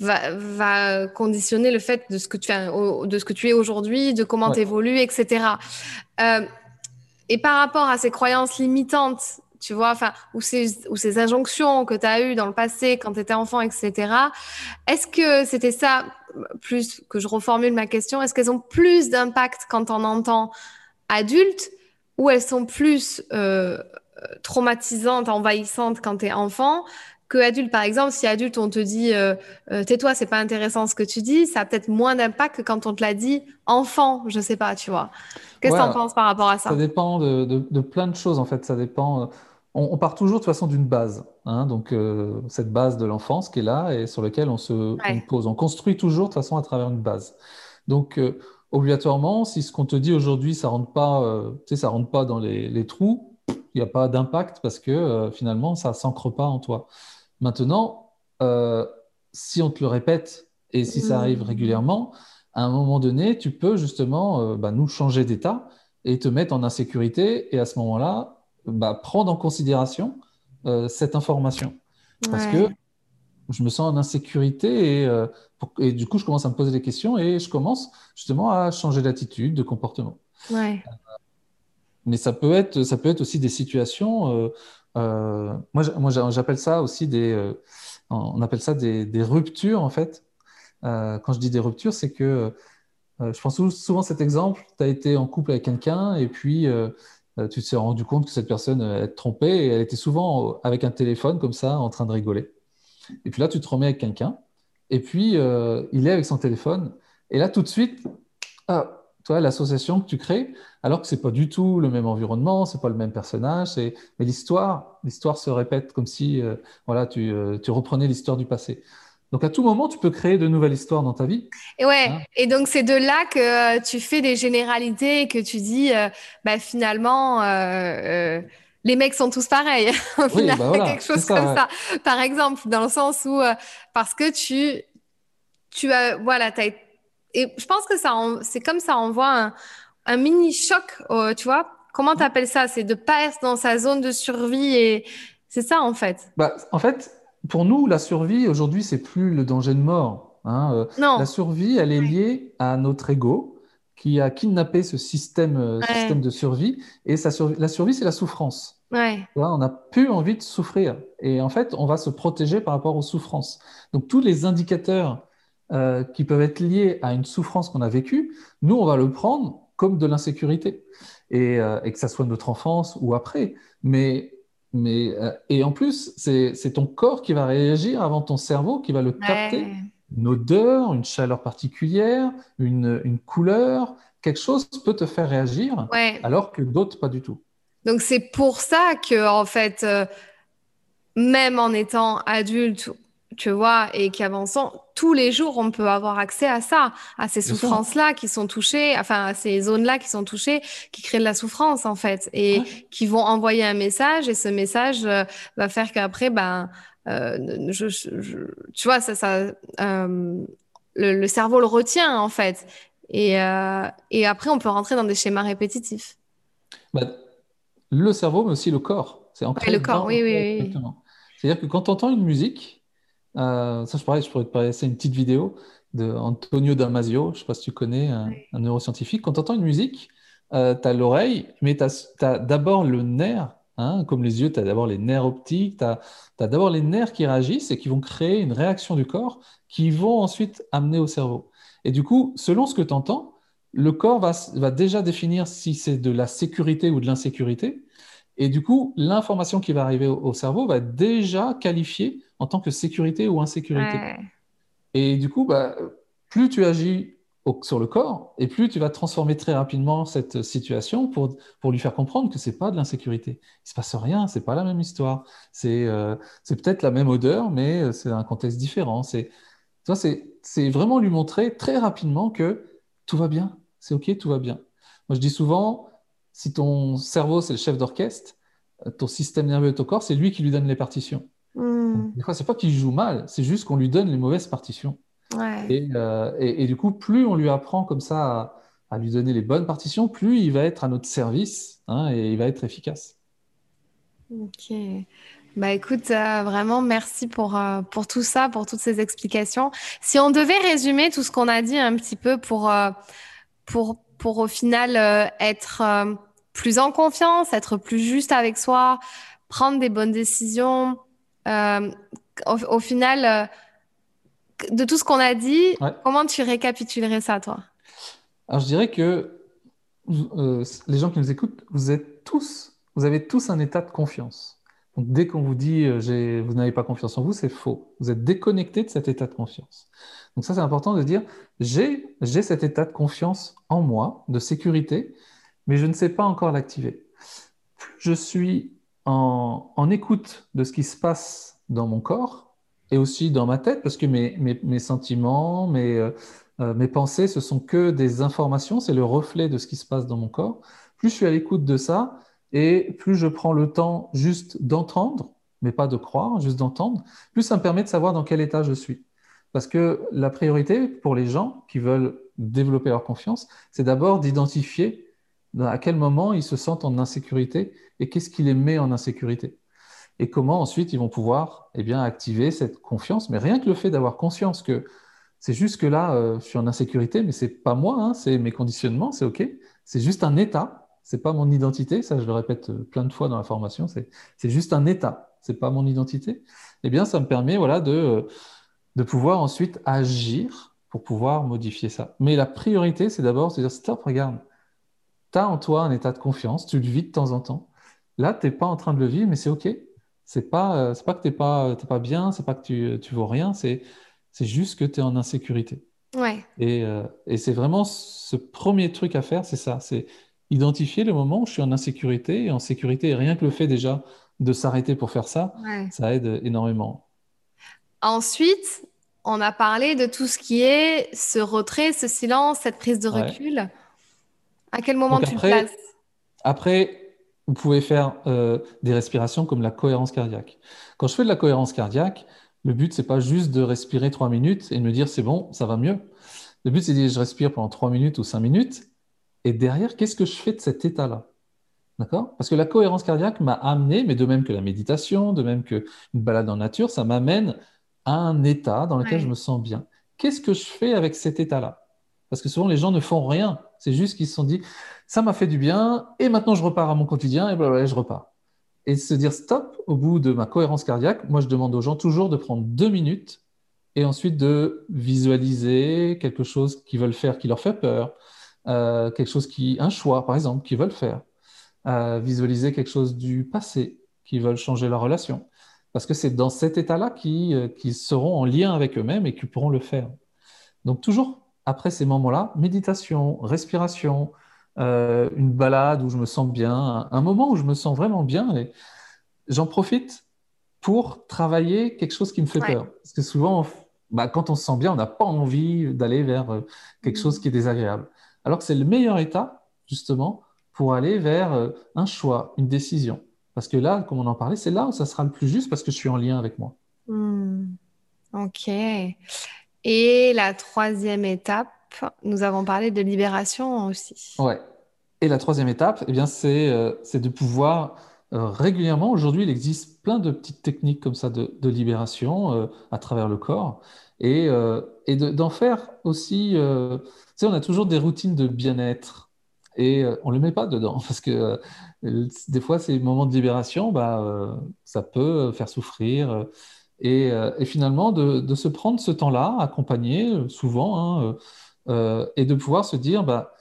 va, va conditionner le fait de ce que tu, as, de ce que tu es aujourd'hui, de comment tu évolues, etc. Euh, et par rapport à ces croyances limitantes, tu vois, enfin, ou ces, ou ces injonctions que tu as eues dans le passé quand tu étais enfant, etc. Est-ce que c'était ça, plus que je reformule ma question, est-ce qu'elles ont plus d'impact quand on entend adultes ou elles sont plus euh, traumatisantes, envahissantes quand tu es enfant que adulte. Par exemple, si adulte, on te dit euh, euh, tais-toi, c'est pas intéressant ce que tu dis, ça a peut-être moins d'impact que quand on te l'a dit enfant, je sais pas, tu vois. Qu'est-ce que tu en penses par rapport à ça? Ça dépend de, de, plein de choses en fait. Ça dépend. On, part toujours de toute façon d'une base. Hein, donc, cette base de l'enfance qui est là et sur laquelle on se pose. On construit toujours de toute façon à travers une base. Donc, obligatoirement, si ce qu'on te dit aujourd'hui, ça rentre pas, euh, tu sais, ça rentre pas dans les, trous, il n'y a pas d'impact parce que euh, finalement, ça s'ancre pas en toi. Maintenant, euh, si on te le répète et si ça arrive mmh. régulièrement, à un moment donné, tu peux justement bah, nous changer d'état et te mettre en insécurité et à ce moment-là, bah, prendre en considération cette information. Parce que je me sens en insécurité et, euh, et, du coup, je commence à me poser des questions et je commence justement à changer d'attitude, de comportement. Ouais. mais ça peut, être, ça peut être aussi des situations. Euh, euh, moi, j'appelle ça aussi des. on appelle ça des, des, ruptures, en fait. quand je dis des ruptures, c'est que je prends souvent cet exemple tu as été en couple avec quelqu'un et puis tu te rendu compte que cette personne est trompée et elle était souvent avec un téléphone comme ça en train de rigoler. Et puis là, tu te remets avec quelqu'un, et puis euh, il est avec son téléphone, et là, tout de suite, ah, toi, l'association que tu crées, alors que c'est pas du tout le même environnement, c'est pas le même personnage, mais l'histoire, l'histoire se répète comme si, euh, voilà, tu, euh, tu reprenais l'histoire du passé. Donc à tout moment, tu peux créer de nouvelles histoires dans ta vie. Et ouais. Hein et donc c'est de là que tu fais des généralités et que tu dis, bah, finalement, les mecs sont tous pareils. [LAUGHS] Au final, bah quelque chose comme ça. Par exemple, dans le sens où, euh, parce que tu, tu as, voilà, as, et je pense que ça, c'est comme ça envoie un, un mini choc, tu vois. Comment tu appelles ça? C'est de pas être dans sa zone de survie et c'est ça en fait. Bah, en fait, pour nous, la survie aujourd'hui, c'est plus le danger de mort. Hein. Euh, non. La survie, elle est liée à notre ego qui a kidnappé ce système, euh, système de survie. Et la survie, c'est la souffrance. Ouais. on n'a plus envie de souffrir. Et en fait, on va se protéger par rapport aux souffrances. Donc, tous les indicateurs euh, qui peuvent être liés à une souffrance qu'on a vécue, nous, on va le prendre comme de l'insécurité. Et, euh, et, que ça soit notre enfance ou après. Mais, mais, et en plus, c'est ton corps qui va réagir avant ton cerveau, qui va le capter une odeur, une chaleur particulière, une, couleur, quelque chose peut te faire réagir, alors que d'autres pas du tout. Donc c'est pour ça que en fait, euh, même en étant adulte, tu vois, et qu'avançant, tous les jours, on peut avoir accès à ça, à ces souffrances-là qui sont touchées, enfin à ces zones-là qui sont touchées, qui créent de la souffrance en fait, et qui vont envoyer un message, et ce message euh, va faire qu'après, ben euh, tu vois, ça, ça, euh, le, cerveau le retient en fait. Et, euh, et, après, on peut rentrer dans des schémas répétitifs. Bah, le cerveau, mais aussi le corps. C'est ancré. le corps, oui, oui, C'est-à-dire que quand tu entends une musique, ça, je, pourrais, je pourrais te passer une petite vidéo de Antonio Damasio, je ne sais pas si tu connais, un, neuroscientifique. Quand tu entends une musique, tu as l'oreille, mais tu as d'abord le nerf Hein, comme les yeux, tu as d'abord les nerfs optiques, tu as, d'abord les nerfs qui réagissent et qui vont créer une réaction du corps qui vont ensuite amener au cerveau. Et du coup, selon ce que tu entends, le corps va, va, déjà définir si c'est de la sécurité ou de l'insécurité. Et du coup, l'information qui va arriver au, cerveau va déjà qualifier en tant que sécurité ou insécurité. Et du coup, bah, plus tu agis sur le corps, et plus tu vas transformer très rapidement cette situation pour, pour lui faire comprendre que c'est pas de l'insécurité. Il se passe rien, c'est pas la même histoire. C'est euh, peut-être la même odeur, mais euh, c'est un contexte différent. C'est c'est vraiment lui montrer très rapidement que tout va bien, c'est ok, tout va bien. Moi, je dis souvent, si ton cerveau c'est le chef d'orchestre, euh, ton système nerveux et ton corps, c'est lui qui lui donne les partitions. Hmm. Des fois, c'est pas qu'il joue mal, c'est juste qu'on lui donne les mauvaises partitions. Euh, et, du coup, plus on lui apprend comme ça à, lui donner les bonnes partitions, plus il va être à notre service hein, et il va être efficace. Ok. Bah écoute, euh, vraiment merci pour, euh, pour tout ça, pour toutes ces explications. Si on devait résumer tout ce qu'on a dit un petit peu pour, pour, pour au final être plus en confiance, être plus juste avec soi, prendre des bonnes décisions, au, final de tout ce qu'on a dit, comment tu récapitulerais ça, toi? Alors, je dirais que euh, les gens qui nous écoutent, vous êtes tous, vous avez tous un état de confiance. Donc, dès qu'on vous dit euh, vous n'avez pas confiance en vous, c'est faux. Vous êtes déconnecté de cet état de confiance. Donc, ça, c'est important de dire j'ai cet état de confiance en moi, de sécurité, mais je ne sais pas encore l'activer. Je suis en écoute de ce qui se passe dans mon corps, et aussi dans ma tête, parce que mes, mes, sentiments, mes, euh, euh, mes pensées, ce sont que des informations, c'est le reflet de ce qui se passe dans mon corps. Plus je suis à l'écoute de ça, et plus je prends le temps juste d'entendre, mais pas de croire, juste d'entendre, plus ça me permet de savoir dans quel état je suis. Parce que la priorité pour les gens qui veulent développer leur confiance, c'est d'abord d'identifier à quel moment ils se sentent en insécurité et qu'est-ce qui les met en insécurité et comment ensuite ils vont pouvoir eh bien, activer cette confiance. Mais rien que le fait d'avoir conscience que c'est juste que là, euh, je suis en insécurité, mais c'est pas moi, hein, c'est mes conditionnements, c'est OK. C'est juste un état, c'est pas mon identité. Ça, je le répète euh, plein de fois dans la formation, c'est juste un état, c'est pas mon identité. Eh bien, ça me permet voilà, de, euh, de pouvoir ensuite agir pour pouvoir modifier ça. Mais la priorité, c'est d'abord de dire stop, regarde, tu as en toi un état de confiance, tu le vis de temps en temps. Là, tu n'es pas en train de le vivre, mais c'est OK c'est pas, euh, c'est pas que tu n'es pas, pas bien, c'est pas que tu, tu vaux rien, c'est, c'est juste que tu es en insécurité. Ouais. Et, euh, et c'est vraiment ce premier truc à faire, c'est ça, c'est identifier le moment où je suis en insécurité et en sécurité. Et rien que le fait déjà de s'arrêter pour faire ça, ça aide énormément. Ensuite, on a parlé de tout ce qui est ce retrait, ce silence, cette prise de recul. À quel moment tu après, places? Après, vous pouvez faire euh, des respirations comme la cohérence cardiaque. Quand je fais de la cohérence cardiaque, le but, c'est pas juste de respirer trois minutes et de me dire c'est bon, ça va mieux. Le but, c'est de dire je respire pendant trois minutes ou cinq minutes. Et derrière, qu'est-ce que je fais de cet état-là? D'accord? Parce que la cohérence cardiaque m'a amené, mais de même que la méditation, de même qu'une balade en nature, ça m'amène à un état dans lequel je me sens bien. Qu'est-ce que je fais avec cet état-là? Parce que souvent, les gens ne font rien. C'est juste qu'ils se sont dit, ça m'a fait du bien, et maintenant je repars à mon quotidien, et voilà, je repars. Et se dire stop au bout de ma cohérence cardiaque, moi je demande aux gens toujours de prendre deux minutes et ensuite de visualiser quelque chose qu'ils veulent faire qui leur fait peur, euh, quelque chose qui, un choix par exemple, qu'ils veulent faire, euh, visualiser quelque chose du passé, qu'ils veulent changer leur relation. Parce que c'est dans cet état-là qu'ils euh, seront en lien avec eux-mêmes et qu'ils pourront le faire. Donc toujours après ces moments-là, méditation, respiration, une balade où je me sens bien, un, moment où je me sens vraiment bien, et j'en profite pour travailler quelque chose qui me fait peur. Parce que souvent, bah, quand on se sent bien, on n'a pas envie d'aller vers euh, quelque chose mm. qui est désagréable. Alors que c'est le meilleur état, justement, pour aller vers euh, un choix, une décision. Parce que là, comme on en parlait, c'est là où ça sera le plus juste parce que je suis en lien avec moi. Mm. Ok. Et la troisième étape, nous avons parlé de libération aussi. Ouais. Et la troisième étape, eh bien, c'est euh, de pouvoir régulièrement, aujourd'hui, il existe plein de petites techniques comme ça de, libération euh, à travers le corps et, euh, et d'en faire aussi. Euh, tu sais, on a toujours des routines de bien-être et on ne le met pas dedans [LAUGHS] parce que des fois, ces moments de libération, bah, ça peut faire souffrir. Et, et finalement, de, de, se prendre ce temps-là, accompagné souvent, hein, et de pouvoir se dire bah,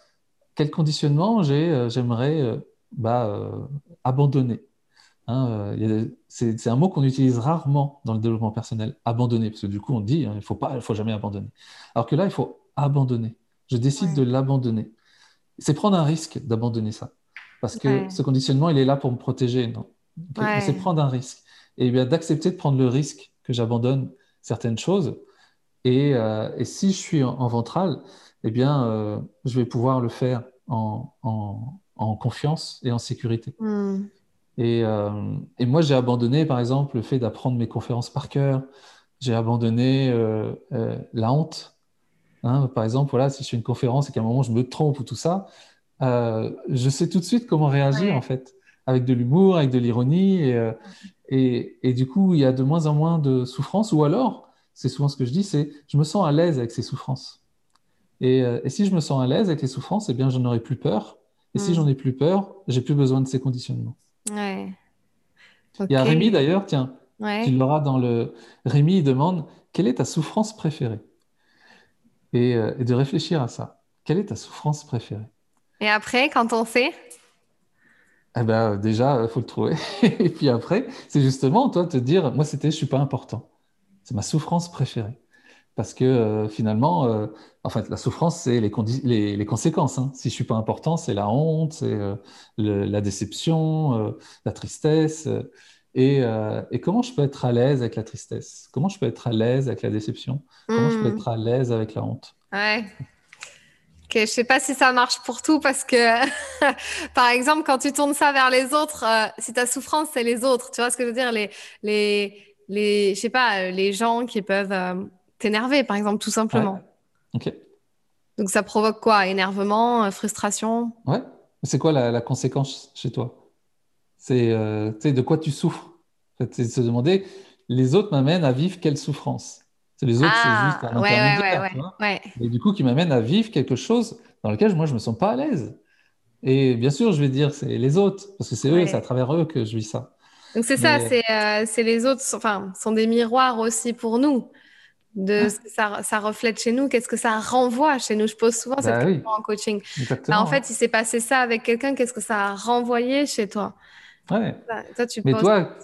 quel conditionnement j'aimerais bah, abandonner. Hein, euh, c'est un mot qu'on utilise rarement dans le développement personnel, abandonner, parce que du coup on dit, hein, il ne faut, pas, faut jamais abandonner. Alors que là, il faut abandonner. Je décide de l'abandonner. C'est prendre un risque d'abandonner ça. Parce que ce conditionnement, il est là pour me protéger. C'est prendre un risque. Et bien d'accepter de prendre le risque que j'abandonne certaines choses. Et, euh, et, si je suis en, ventral, eh bien, euh, je vais pouvoir le faire en, en, en confiance et en sécurité. Hmm. Et, euh, et, moi, j'ai abandonné, par exemple, le fait d'apprendre mes conférences par cœur. J'ai abandonné la honte. Hein, par exemple, voilà, si je fais une conférence et qu'à un moment je me trompe ou tout ça, je sais tout de suite comment réagir, en fait, avec de l'humour, avec de l'ironie. Et, et, et, du coup, il y a de moins en moins de souffrance. Ou alors, c'est souvent ce que je dis, c'est je me sens à l'aise avec ces souffrances. Et, et, si je me sens à l'aise avec les souffrances, eh bien, je n'aurai plus peur. Et si mm. j'en ai plus peur, j'ai plus besoin de ces conditionnements. Ouais. Il y a Rémi d'ailleurs, tiens, tu l'auras dans le. Rémi, il demande quelle est ta souffrance préférée? Et, euh, et, de réfléchir à ça. Quelle est ta souffrance préférée? Et après, quand on sait? Eh ben, déjà, il faut le trouver. [LAUGHS] et puis après, c'est justement, toi, te dire, moi, c'était, je suis pas important. C'est ma souffrance préférée parce que euh, finalement, euh, en fait, la souffrance, c'est les, les, les, conséquences. Hein. Si je suis pas important, c'est la honte, c'est euh, la déception, la tristesse. Et, et, comment je peux être à l'aise avec la tristesse? Comment je peux être à l'aise avec la déception? Comment je peux hmm. être à l'aise avec la honte? Ouais. Ok, je sais pas si ça marche pour tout parce que, [LAUGHS] par exemple, quand tu tournes ça vers les autres, si ta souffrance, c'est les autres. Tu vois ce que je veux dire? Les, les, les, je sais pas, les gens qui peuvent t'énerver, par exemple, tout simplement. Ok. Donc ça provoque quoi? Énervement, euh, frustration? Ouais. C'est quoi la, conséquence chez toi? C'est euh, de quoi tu souffres? C'est de se demander, les autres m'amènent à vivre quelle souffrance? Les autres, c'est ah, juste un ouais, intermédiaire. Ouais, et du coup, qui m'amène à vivre quelque chose dans lequel moi, je me sens pas à l'aise. Et bien sûr, je vais dire, c'est les autres, parce que c'est eux, c'est à travers eux que je vis ça. Donc c'est ça, euh, c'est les autres, enfin, sont des miroirs aussi pour nous de ah. ce que ça, ça, reflète chez nous, qu'est-ce que ça renvoie chez nous. Je pose souvent cette bah question en coaching. Bah, en fait, il s'est passé ça avec quelqu'un, qu'est-ce que ça a renvoyé chez toi? Ouais. Toi, tu Mais toi,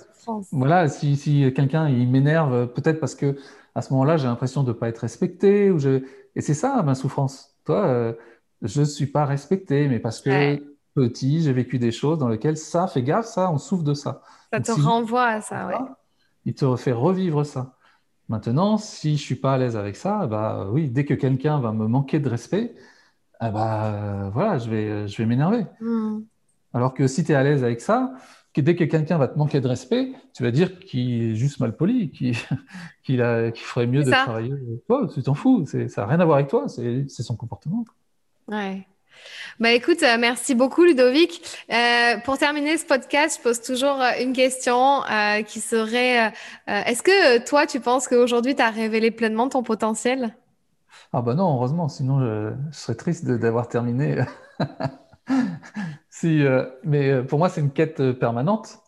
voilà, si, si quelqu'un il m'énerve, peut-être parce que à ce moment-là, j'ai l'impression de ne pas être respecté, ou je... et c'est ça ma souffrance. Toi, euh, je ne suis pas respecté, mais parce que petit, j'ai vécu des choses dans lesquelles ça, fait gaffe, ça, on souffre de ça. Ça te renvoie à ça, ouais. Il te fait revivre ça. Maintenant, si je suis pas à l'aise avec ça, bah oui, dès que quelqu'un va me manquer de respect, ah bah voilà, je vais, je vais m'énerver. Hmm. Alors que si tu es à l'aise avec ça, dès que quelqu'un va te manquer de respect, tu vas dire qu'il est juste mal poli, qu'il [LAUGHS] ferait mieux de travailler. Toi, tu t'en fous, ça n'a rien à voir avec toi, c'est son comportement. Ouais. Bah écoute, euh, merci beaucoup Ludovic. Euh, pour terminer ce podcast, je pose toujours euh, une question qui serait est-ce que toi tu penses qu'aujourd'hui tu as révélé pleinement ton potentiel? Ah bah non, heureusement, sinon je, serais triste d'avoir terminé. [LAUGHS] si, euh, mais euh, pour moi, c'est une quête permanente.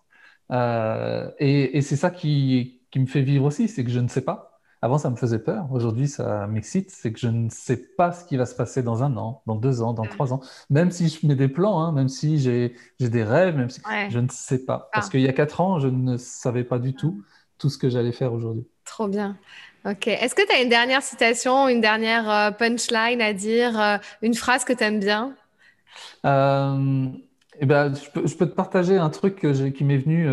Euh, et, et c'est ça qui, qui, me fait vivre aussi, c'est que je ne sais pas. Avant, ça me faisait peur. Aujourd'hui, ça m'excite. C'est que je ne sais pas ce qui va se passer dans un an, dans deux ans, dans trois ans. Même si je mets des plans, hein, même si j'ai des rêves, même si je ne sais pas. Parce ah. qu'il y a quatre ans, je ne savais pas du tout tout ce que j'allais faire aujourd'hui. Trop bien. Ok. Est-ce que tu as une dernière citation, une dernière punchline à dire, une phrase que tu aimes bien? Euh, eh ben, je peux, je, peux, te partager un truc qui m'est venu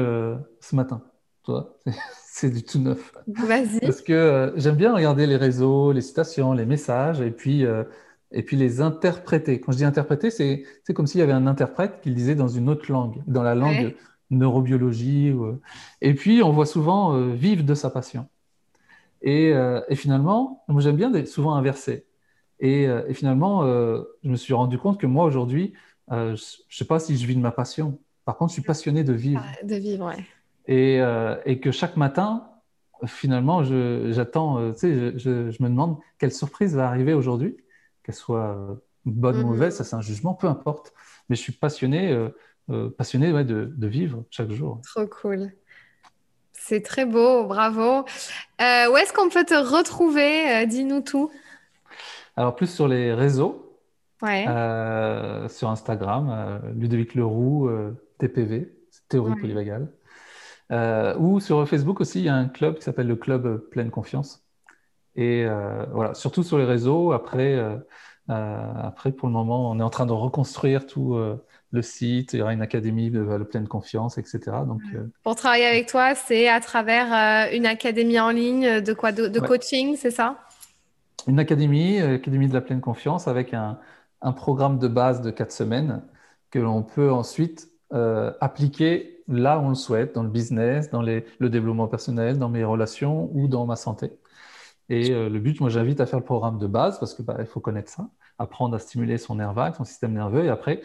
ce matin. Toi, [LAUGHS] c'est du tout neuf. Vas-y. Parce que j'aime bien regarder les réseaux, les citations, les messages, et puis, et puis les interpréter. Quand je dis interpréter, c'est comme s'il y avait un interprète qui le disait dans une autre langue, dans la langue neurobiologie. Et puis, on voit souvent vivre de sa passion. Euh, et, finalement, moi j'aime bien souvent inverser. Et, euh, et finalement, euh, je me suis rendu compte que moi aujourd'hui, je ne sais pas si je vis de ma passion. Par contre, je suis passionné de vivre. Ah, de vivre, ouais. Et, et que chaque matin, finalement, j'attends, tu sais, je, je, me demande quelle surprise va arriver aujourd'hui, qu'elle soit bonne ou mhm. mauvaise, ça c'est un jugement, peu importe. Mais je suis passionné, passionné ouais, de, de, vivre chaque jour. Trop cool. C'est très beau, bravo. Euh, où est-ce qu'on peut te retrouver? Euh, Dis-nous tout. Alors, plus sur les réseaux. Euh, sur Instagram, Ludovic Leroux, TPV, théorie polyvagale. ou sur Facebook aussi, il y a un club qui s'appelle le Club Pleine Confiance. Et voilà, surtout sur les réseaux. Après, après, pour le moment, on est en train de reconstruire tout le site, il y aura une académie de, pleine confiance, etc. Donc, euh, Pour travailler avec toi, c'est à travers euh, une académie en ligne de quoi De, coaching, c'est ça? Une académie, euh, académie de la pleine confiance, avec un, programme de base de quatre semaines que l'on peut ensuite appliquer là où on le souhaite, dans le business, dans le développement personnel, dans mes relations ou dans ma santé. Et le but, moi, j'invite à faire le programme de base parce qu'il bah, faut connaître ça, apprendre à stimuler son nerf vague, son système nerveux, et après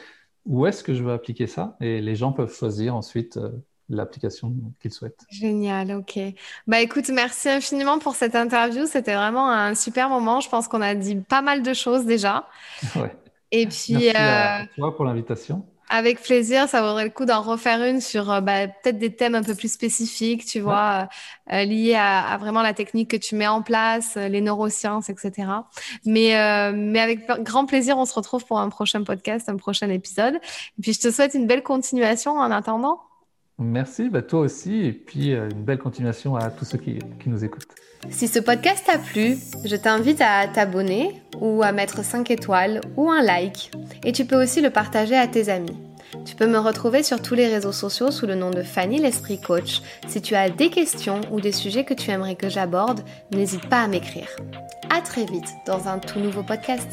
où est-ce que je veux appliquer ça? Et les gens peuvent choisir ensuite euh, l'application qu'ils souhaitent. Génial, ok. Bah écoute, merci infiniment pour cette interview. C'était vraiment un super moment. Je pense qu'on a dit pas mal de choses déjà. [LAUGHS] Ouais. Et puis, merci à euh, toi pour l'invitation. Avec plaisir, ça vaudrait le coup d'en refaire une sur euh, bah, peut-être des thèmes un peu plus spécifiques, tu vois, euh, liés à, vraiment la technique que tu mets en place, les neurosciences, etc. Mais, mais avec grand plaisir, on se retrouve pour un prochain podcast, un prochain épisode. Et puis, je te souhaite une belle continuation en attendant. Merci, bah toi aussi, et puis une belle continuation à tous ceux qui, qui nous écoutent. Si ce podcast t'a plu, je t'invite à t'abonner ou à mettre 5 étoiles ou un like. Et tu peux aussi le partager à tes amis. Tu peux me retrouver sur tous les réseaux sociaux sous le nom de Fanny l'Esprit Coach. Si tu as des questions ou des sujets que tu aimerais que j'aborde, n'hésite pas à m'écrire. À très vite dans un tout nouveau podcast.